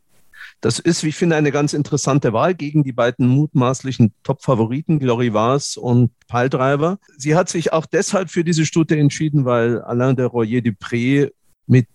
Das ist, wie ich finde, eine ganz interessante Wahl gegen die beiden mutmaßlichen Top-Favoriten, Glory Vars und Piledriver. Sie hat sich auch deshalb für diese Stute entschieden, weil Alain de Royer Dupré mit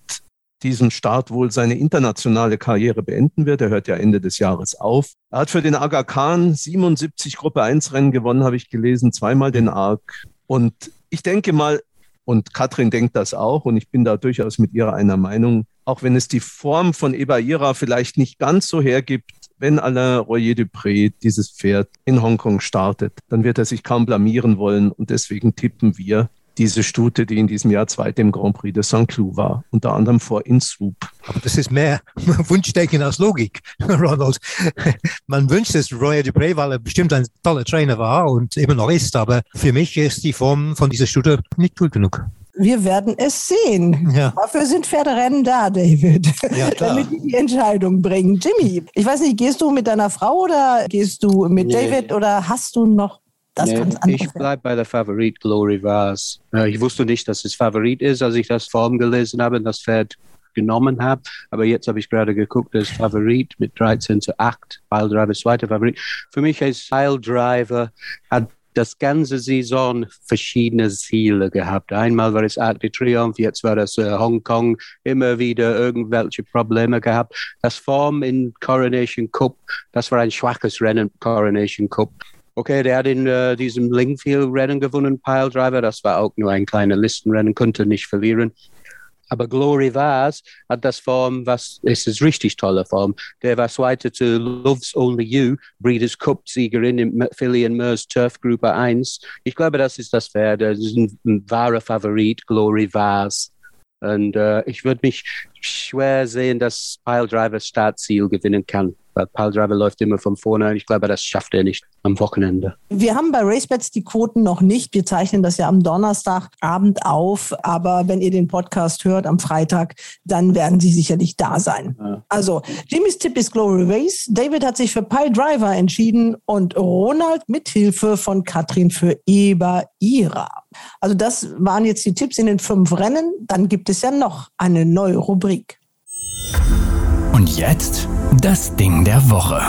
diesen Start wohl seine internationale Karriere beenden wird. Er hört ja Ende des Jahres auf. Er hat für den Aga Khan 77 Gruppe 1 Rennen gewonnen, habe ich gelesen, zweimal den ARC. Und ich denke mal, und Katrin denkt das auch, und ich bin da durchaus mit ihrer einer Meinung, auch wenn es die Form von Ebaira vielleicht nicht ganz so hergibt, wenn Alain Royer Dupré dieses Pferd in Hongkong startet, dann wird er sich kaum blamieren wollen und deswegen tippen wir diese Stute, die in diesem Jahr zweite im Grand Prix de Saint-Cloud war, unter anderem vor Inswoop. Aber das ist mehr Wunschdenken als Logik, Ronald. Man wünscht es Roy Dupré, weil er bestimmt ein toller Trainer war und immer noch ist, aber für mich ist die Form von dieser Stute nicht gut genug. Wir werden es sehen. Ja. Dafür sind Pferderennen da, David. Ja, klar. Damit die die Entscheidung bringen. Jimmy, ich weiß nicht, gehst du mit deiner Frau oder gehst du mit Nee. David oder hast du noch das Nee, ganz ich bleibe bei der Favorit Glory Vase. Äh, Ich wusste nicht, dass es Favorit ist, als ich das Form gelesen habe und das Pferd genommen habe. Aber jetzt habe ich gerade geguckt, das Favorit mit 13 zu 8. Pile Driver ist zweiter Favorit. Für mich als Pile Driver hat das ganze Saison verschiedene Ziele gehabt. Einmal war es Arc de Triomphe, jetzt war das äh, Hongkong, immer wieder irgendwelche Probleme gehabt. Das Form in Coronation Cup, das war ein schwaches Rennen, Coronation Cup. Okay, der hat in äh, diesem Lingfield-Rennen gewonnen, Pile Driver. Das war auch nur ein kleiner Listenrennen, konnte nicht verlieren. Aber Glory Vase hat das Form, was es ist richtig tolle Form. Der war zweiter zu Loves Only You, Breeders' Cup-Siegerin im Philly and Mers Turf Gruppe 1. Ich glaube, das ist das Pferd. Das ist ein, wahrer Favorit, Glory Vase. Und äh, ich würde mich schwer sehen, dass Pile Driver Startziel gewinnen kann. Weil Pile Driver läuft immer von vorne und ich glaube, das schafft er nicht am Wochenende. Wir haben bei RaceBets die Quoten noch nicht. Wir zeichnen das ja am Donnerstagabend auf. Aber wenn ihr den Podcast hört am Freitag, dann werden sie sicherlich da sein. Ja. Also, Jimmys Tipp ist Glory Race. David hat sich für Pile Driver entschieden und Ronald mit Hilfe von Katrin für Eber Ira. Also, das waren jetzt die Tipps in den fünf Rennen. Dann gibt es ja noch eine neue Rubrik. Und jetzt das Ding der Woche.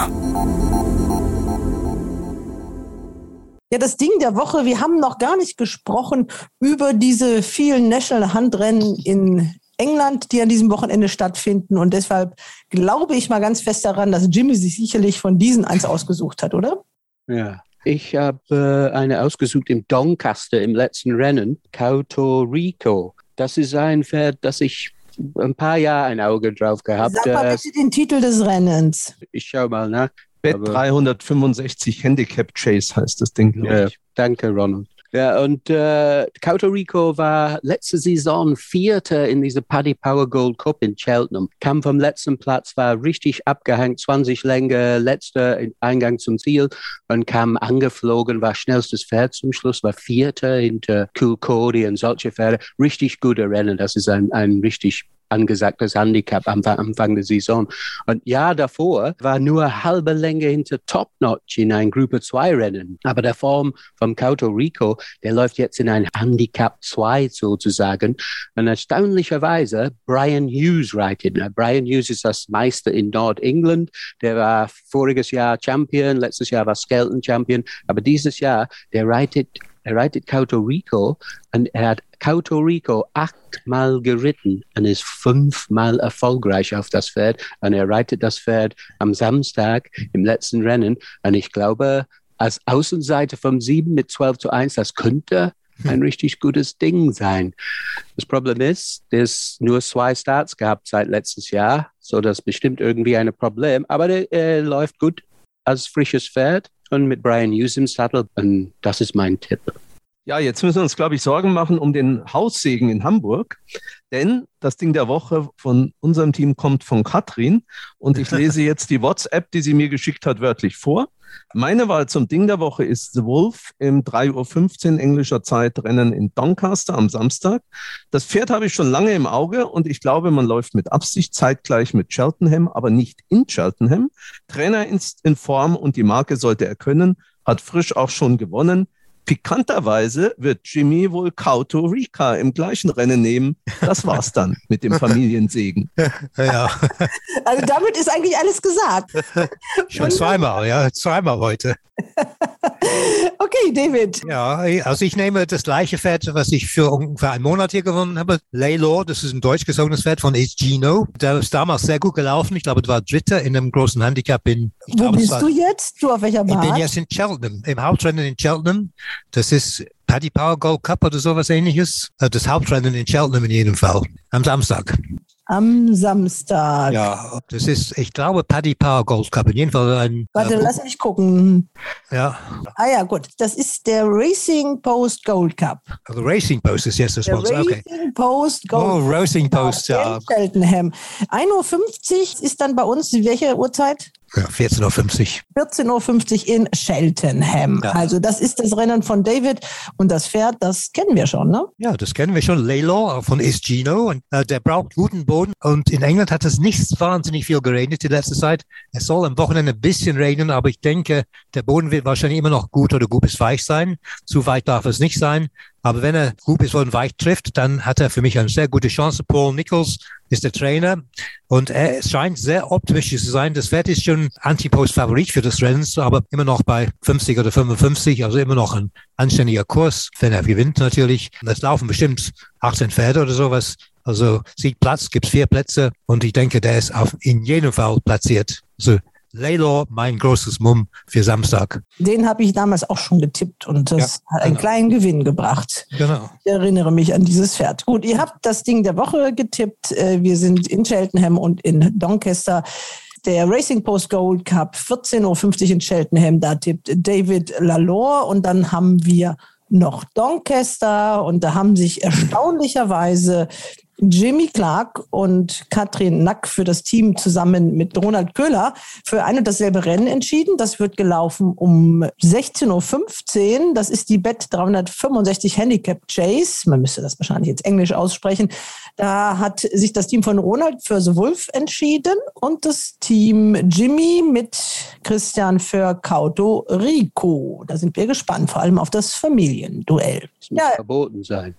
Ja, das Ding der Woche, wir haben noch gar nicht gesprochen über diese vielen National Handrennen in England, die an diesem Wochenende stattfinden. Und deshalb glaube ich mal ganz fest daran, dass Jimmy sich sicherlich von diesen eins ausgesucht hat, oder? Ja. Ich habe äh, eine ausgesucht im Doncaster im letzten Rennen, Kauto Rico. Das ist ein Pferd, das ich ein paar Jahre ein Auge drauf gehabt. Sag mal Äh, bitte den Titel des Rennens. ich schaue mal nach. Bet Aber- 365 Handicap Chase heißt das Ding, glaube Ja, ich. danke, Ronald. Ja, und äh, Kauto Rico war letzte Saison Vierter in dieser Paddy Power Gold Cup in Cheltenham. Kam vom letzten Platz, war richtig abgehängt, 20 Länge, letzter in- Eingang zum Ziel und kam angeflogen, war schnellstes Pferd zum Schluss, war Vierter hinter Cool Cody und solche Pferde. Richtig gute Rennen. Das ist ein, ein richtig angesagtes Handicap am Fa- Anfang der Saison. Und ja, davor war nur halbe Länge hinter Top Notch in ein Gruppe 2 Rennen. Aber der Form vom Kauto Rico, der läuft jetzt in ein Handicap 2 sozusagen. Und erstaunlicherweise Brian Hughes reitet. Brian Hughes ist das Meister in Nordengland. Der war voriges Jahr Champion, letztes Jahr war Skelton Champion. Aber dieses Jahr, der reitet er reitet Kauto Rico und er hat Kauto Rico achtmal geritten und ist fünfmal erfolgreich auf das Pferd. Und er reitet das Pferd am Samstag im letzten Rennen. Und ich glaube, als Außenseite vom 7 mit 12 zu 1, das könnte ein richtig gutes Ding sein. Das Problem ist, dass nur zwei Starts gehabt seit letztes Jahr, so das ist bestimmt irgendwie ein Problem. Aber der äh, läuft gut als frisches Pferd und mit Brian Hughes im Sattel. Und das ist mein Tipp. Ja, jetzt müssen wir uns, glaube ich, Sorgen machen um den Haussegen in Hamburg. Denn das Ding der Woche von unserem Team kommt von Katrin. Und ich lese jetzt die WhatsApp, die sie mir geschickt hat, wörtlich vor. Meine Wahl zum Ding der Woche ist The Wolf im 3.15 Uhr englischer Zeit Rennen in Doncaster am Samstag. Das Pferd habe ich schon lange im Auge und ich glaube, man läuft mit Absicht zeitgleich mit Cheltenham, aber nicht in Cheltenham. Trainer ist in Form und die Marke sollte er können, hat frisch auch schon gewonnen. Pikanterweise wird Jimmy wohl Kauto Rika im gleichen Rennen nehmen. Das war's dann mit dem Familiensegen. Ja, Also damit ist eigentlich alles gesagt. schon zweimal, ja, zweimal heute. Okay, David. Ja, also ich nehme das gleiche Pferd, was ich für ungefähr einen Monat hier gewonnen habe. Laylor, das ist ein deutsch gezogenes Pferd von Ace Gino. Der ist damals sehr gut gelaufen. Ich glaube, es war Dritter in einem großen Handicap in. Wo glaube, bist war, du jetzt? Du auf welcher Ich bin Bahn? jetzt in Cheltenham, im Hauptrennen in Cheltenham. Das ist Paddy Power Gold Cup oder sowas ähnliches. Äh, Das Hauptrennen in Cheltenham in jedem Fall. Am Samstag. am Samstag. Ja, das ist, ich glaube, Paddy Power Gold Cup. In jedem Fall ein. Warte, äh, lass mich gucken. Ja, Ah ja, gut. Das ist der Racing Post Gold Cup. the Racing Post ist jetzt Der Sponsor. Okay. Racing Post Gold Oh, Racing Cup Post, ja. in Cheltenham. 1.50 Uhr ist dann bei uns, welche Uhrzeit? Ja, 14.50 Uhr. 14.50 Uhr in Cheltenham. Ja. Also das ist das Rennen von David und das Pferd, das kennen wir schon, ne? Ja, das kennen wir schon. Laylaw von Isgino. Und äh, der braucht guten Boden. Und in England hat es nicht wahnsinnig viel geregnet die letzte Zeit. Es soll am Wochenende ein bisschen regnen, aber ich denke, der Boden wird wahrscheinlich immer noch gut oder gut bis weich sein. Zu weit darf es nicht sein. Aber wenn er gut bis und weich trifft, dann hat er für mich eine sehr gute Chance. Paul Nichols ist der Trainer und er scheint sehr optimistisch zu sein. Das Pferd ist schon Antipost-Favorit für das Rennen, aber immer noch bei 50 oder 55, also immer noch ein anständiger Kurs, wenn er gewinnt natürlich. Es laufen bestimmt 18 Pferde oder sowas. Also sieht Platz, gibt vier Plätze und ich denke, der ist auf, in jedem Fall platziert. Also Laylaw, mein großes Mumm für Samstag. Den habe ich damals auch schon getippt und das Ja, hat einen genau. kleinen Gewinn gebracht. Genau. Ich erinnere mich an dieses Pferd. Gut, ihr habt das Ding der Woche getippt. Äh, Wir sind in Cheltenham und in Doncaster. Der Racing Post Gold Cup, 14.50 Uhr in Cheltenham, da tippt David Lalore. Und dann haben wir noch Doncaster und da haben sich erstaunlicherweise Jimmy Clark und Katrin Nack für das Team zusammen mit Ronald Köhler für ein und dasselbe Rennen entschieden. Das wird gelaufen um 16.15 Uhr. Das ist die Bet 365 Handicap Chase. Man müsste das wahrscheinlich jetzt Englisch aussprechen. Da hat sich das Team von Ronald für The Wolf entschieden und das Team Jimmy mit Christian für Cauto Rico. Da sind wir gespannt, vor allem auf das Familienduell. Das muss Ja. verboten sein.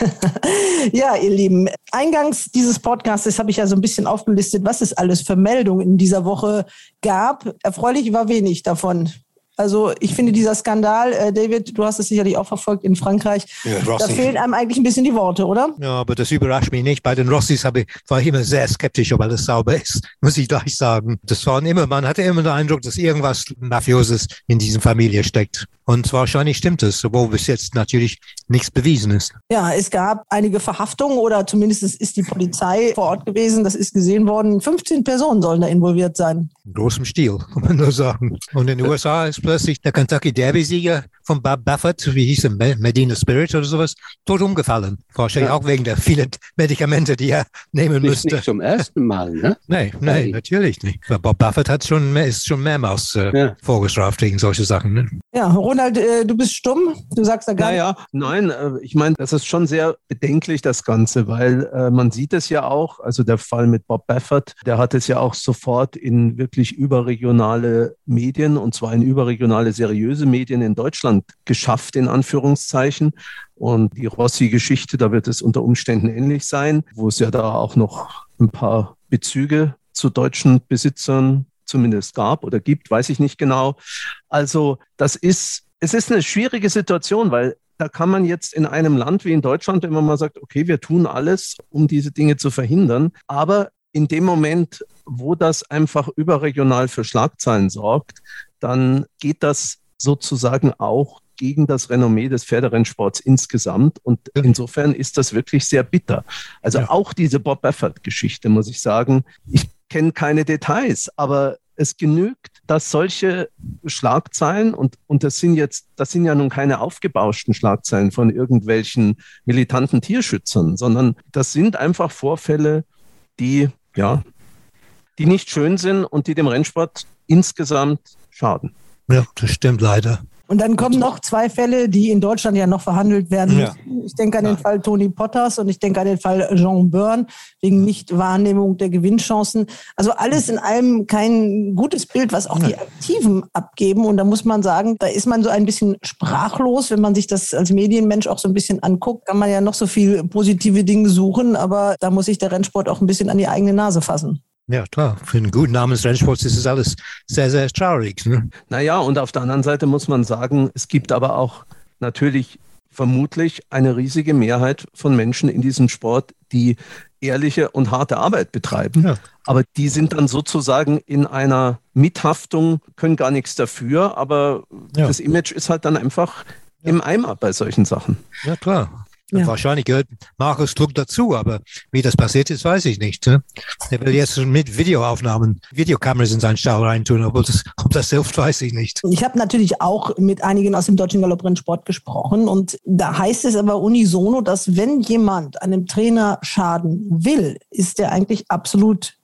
Ja, ihr Lieben, eingangs dieses Podcasts habe ich ja so ein bisschen aufgelistet, was es alles für Meldungen in dieser Woche gab. Erfreulich war wenig davon. Also ich finde dieser Skandal, äh, David, du hast es sicherlich auch verfolgt in Frankreich, Ja, da fehlen einem eigentlich ein bisschen die Worte, oder? Ja, aber das überrascht mich nicht. Bei den Rossis habe ich, war ich immer sehr skeptisch, ob alles sauber ist, muss ich gleich sagen. Das waren immer, man hatte immer den Eindruck, dass irgendwas Mafioses in dieser Familie steckt. Und wahrscheinlich stimmt es, obwohl bis jetzt natürlich nichts bewiesen ist. Ja, es gab einige Verhaftungen oder zumindest ist die Polizei vor Ort gewesen, das ist gesehen worden. 15 Personen sollen da involviert sein. In großem Stil, kann man nur sagen. Und in den USA ist plötzlich der Kentucky Derby-Sieger von Bob Buffett, wie hieß er, Me- Medina Spirit oder sowas, tot umgefallen. Wahrscheinlich Ja. auch wegen der vielen Medikamente, die er nehmen Nicht, müsste. nicht zum ersten Mal, ne? Nee, Nein. natürlich nicht. Weil Bob Buffett hat schon, mehr- ist schon mehrmals äh, Ja. vorgestraft wegen solche Sachen. Ne? Ja, Ronald, äh, du bist stumm. Du sagst da gar nichts. Naja, nein, äh, ich meine, das ist schon sehr bedenklich, das Ganze, weil äh, man sieht es ja auch, also der Fall mit Bob Baffert, der hat es ja auch sofort in wirklich überregionale Medien, und zwar in überregionale seriöse Medien in Deutschland geschafft, in Anführungszeichen. Und die Rossi-Geschichte, da wird es unter Umständen ähnlich sein, wo es ja da auch noch ein paar Bezüge zu deutschen Besitzern zumindest gab oder gibt, weiß ich nicht genau. Also das ist, es ist eine schwierige Situation, weil da kann man jetzt in einem Land wie in Deutschland, man mal sagt, okay, wir tun alles, um diese Dinge zu verhindern, aber in dem Moment, wo das einfach überregional für Schlagzeilen sorgt, dann geht das sozusagen auch gegen das Renommee des Pferderennsports insgesamt. Und insofern ist das wirklich sehr bitter. Also Ja. auch diese Bob Baffert-Geschichte, muss ich sagen. Ich kenne keine Details, aber es genügt, dass solche Schlagzeilen und, und das sind jetzt, das sind ja nun keine aufgebauschten Schlagzeilen von irgendwelchen militanten Tierschützern, sondern das sind einfach Vorfälle, die, ja, die nicht schön sind und die dem Rennsport insgesamt schaden. Ja, das stimmt leider. Und dann kommen noch zwei Fälle, die in Deutschland ja noch verhandelt werden Ja. müssen. Ich denke an den Fall Tony Potters und ich denke an den Fall Jean Byrne wegen Nichtwahrnehmung der Gewinnchancen. Also alles in allem kein gutes Bild, was auch die Aktiven abgeben. Und da muss man sagen, da ist man so ein bisschen sprachlos, wenn man sich das als Medienmensch auch so ein bisschen anguckt. Kann man ja noch so viel positive Dinge suchen, aber da muss sich der Rennsport auch ein bisschen an die eigene Nase fassen. Ja, klar. Für einen guten Namen des Rennsports ist es alles sehr, sehr traurig. Ne? Naja, und auf der anderen Seite muss man sagen, es gibt aber auch natürlich vermutlich eine riesige Mehrheit von Menschen in diesem Sport, die ehrliche und harte Arbeit betreiben. Ja. Aber die sind dann sozusagen in einer Mithaftung, können gar nichts dafür, aber Ja. das Image ist halt dann einfach im Eimer bei solchen Sachen. Ja, klar. Ja. Wahrscheinlich gehört Markus Druck dazu, aber wie das passiert ist, weiß ich nicht. Ne? Er will jetzt mit Videoaufnahmen, Videokameras in seinen Stall reintun, ob das, ob das hilft, weiß ich nicht. Ich habe natürlich auch mit einigen aus dem Deutschen Galopprennsport gesprochen und da heißt es aber unisono, dass wenn jemand einem Trainer schaden will, ist der eigentlich absolut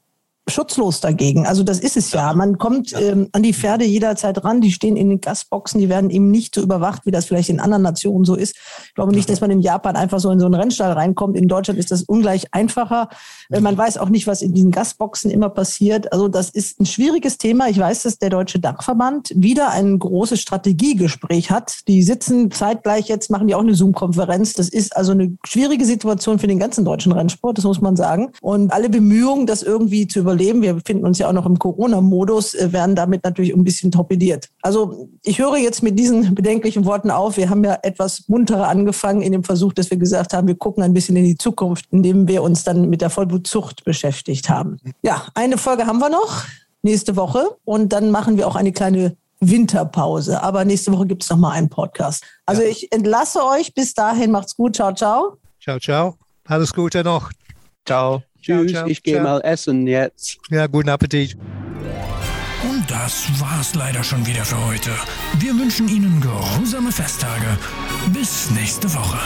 schutzlos dagegen. Also das ist es ja. Man kommt ähm, an die Pferde jederzeit ran. Die stehen in den Gasboxen. Die werden eben nicht so überwacht, wie das vielleicht in anderen Nationen so ist. Ich glaube nicht, dass man in Japan einfach so in so einen Rennstall reinkommt. In Deutschland ist das ungleich einfacher. Äh, man weiß auch nicht, was in diesen Gasboxen immer passiert. Also das ist ein schwieriges Thema. Ich weiß, dass der Deutsche Dachverband wieder ein großes Strategiegespräch hat. Die sitzen zeitgleich jetzt, machen die auch eine Zoom-Konferenz. Das ist also eine schwierige Situation für den ganzen deutschen Rennsport, das muss man sagen. Und alle Bemühungen, das irgendwie zu überleben, überleben, wir befinden uns ja auch noch im Corona-Modus, äh, werden damit natürlich ein bisschen torpediert. Also ich höre jetzt mit diesen bedenklichen Worten auf. Wir haben ja etwas munterer angefangen in dem Versuch, dass wir gesagt haben, wir gucken ein bisschen in die Zukunft, indem wir uns dann mit der Vollblutzucht beschäftigt haben. Ja, eine Folge haben wir noch nächste Woche und dann machen wir auch eine kleine Winterpause. Aber nächste Woche gibt es nochmal einen Podcast. Also ja. ich entlasse euch. Bis dahin macht's gut. Ciao, ciao. Ciao, ciao. Alles Gute noch. Ciao. Tschüss, ciao, ich gehe mal essen jetzt. Ja, guten Appetit. Und das war's leider schon wieder für heute. Wir wünschen Ihnen geruhsame Festtage. Bis nächste Woche.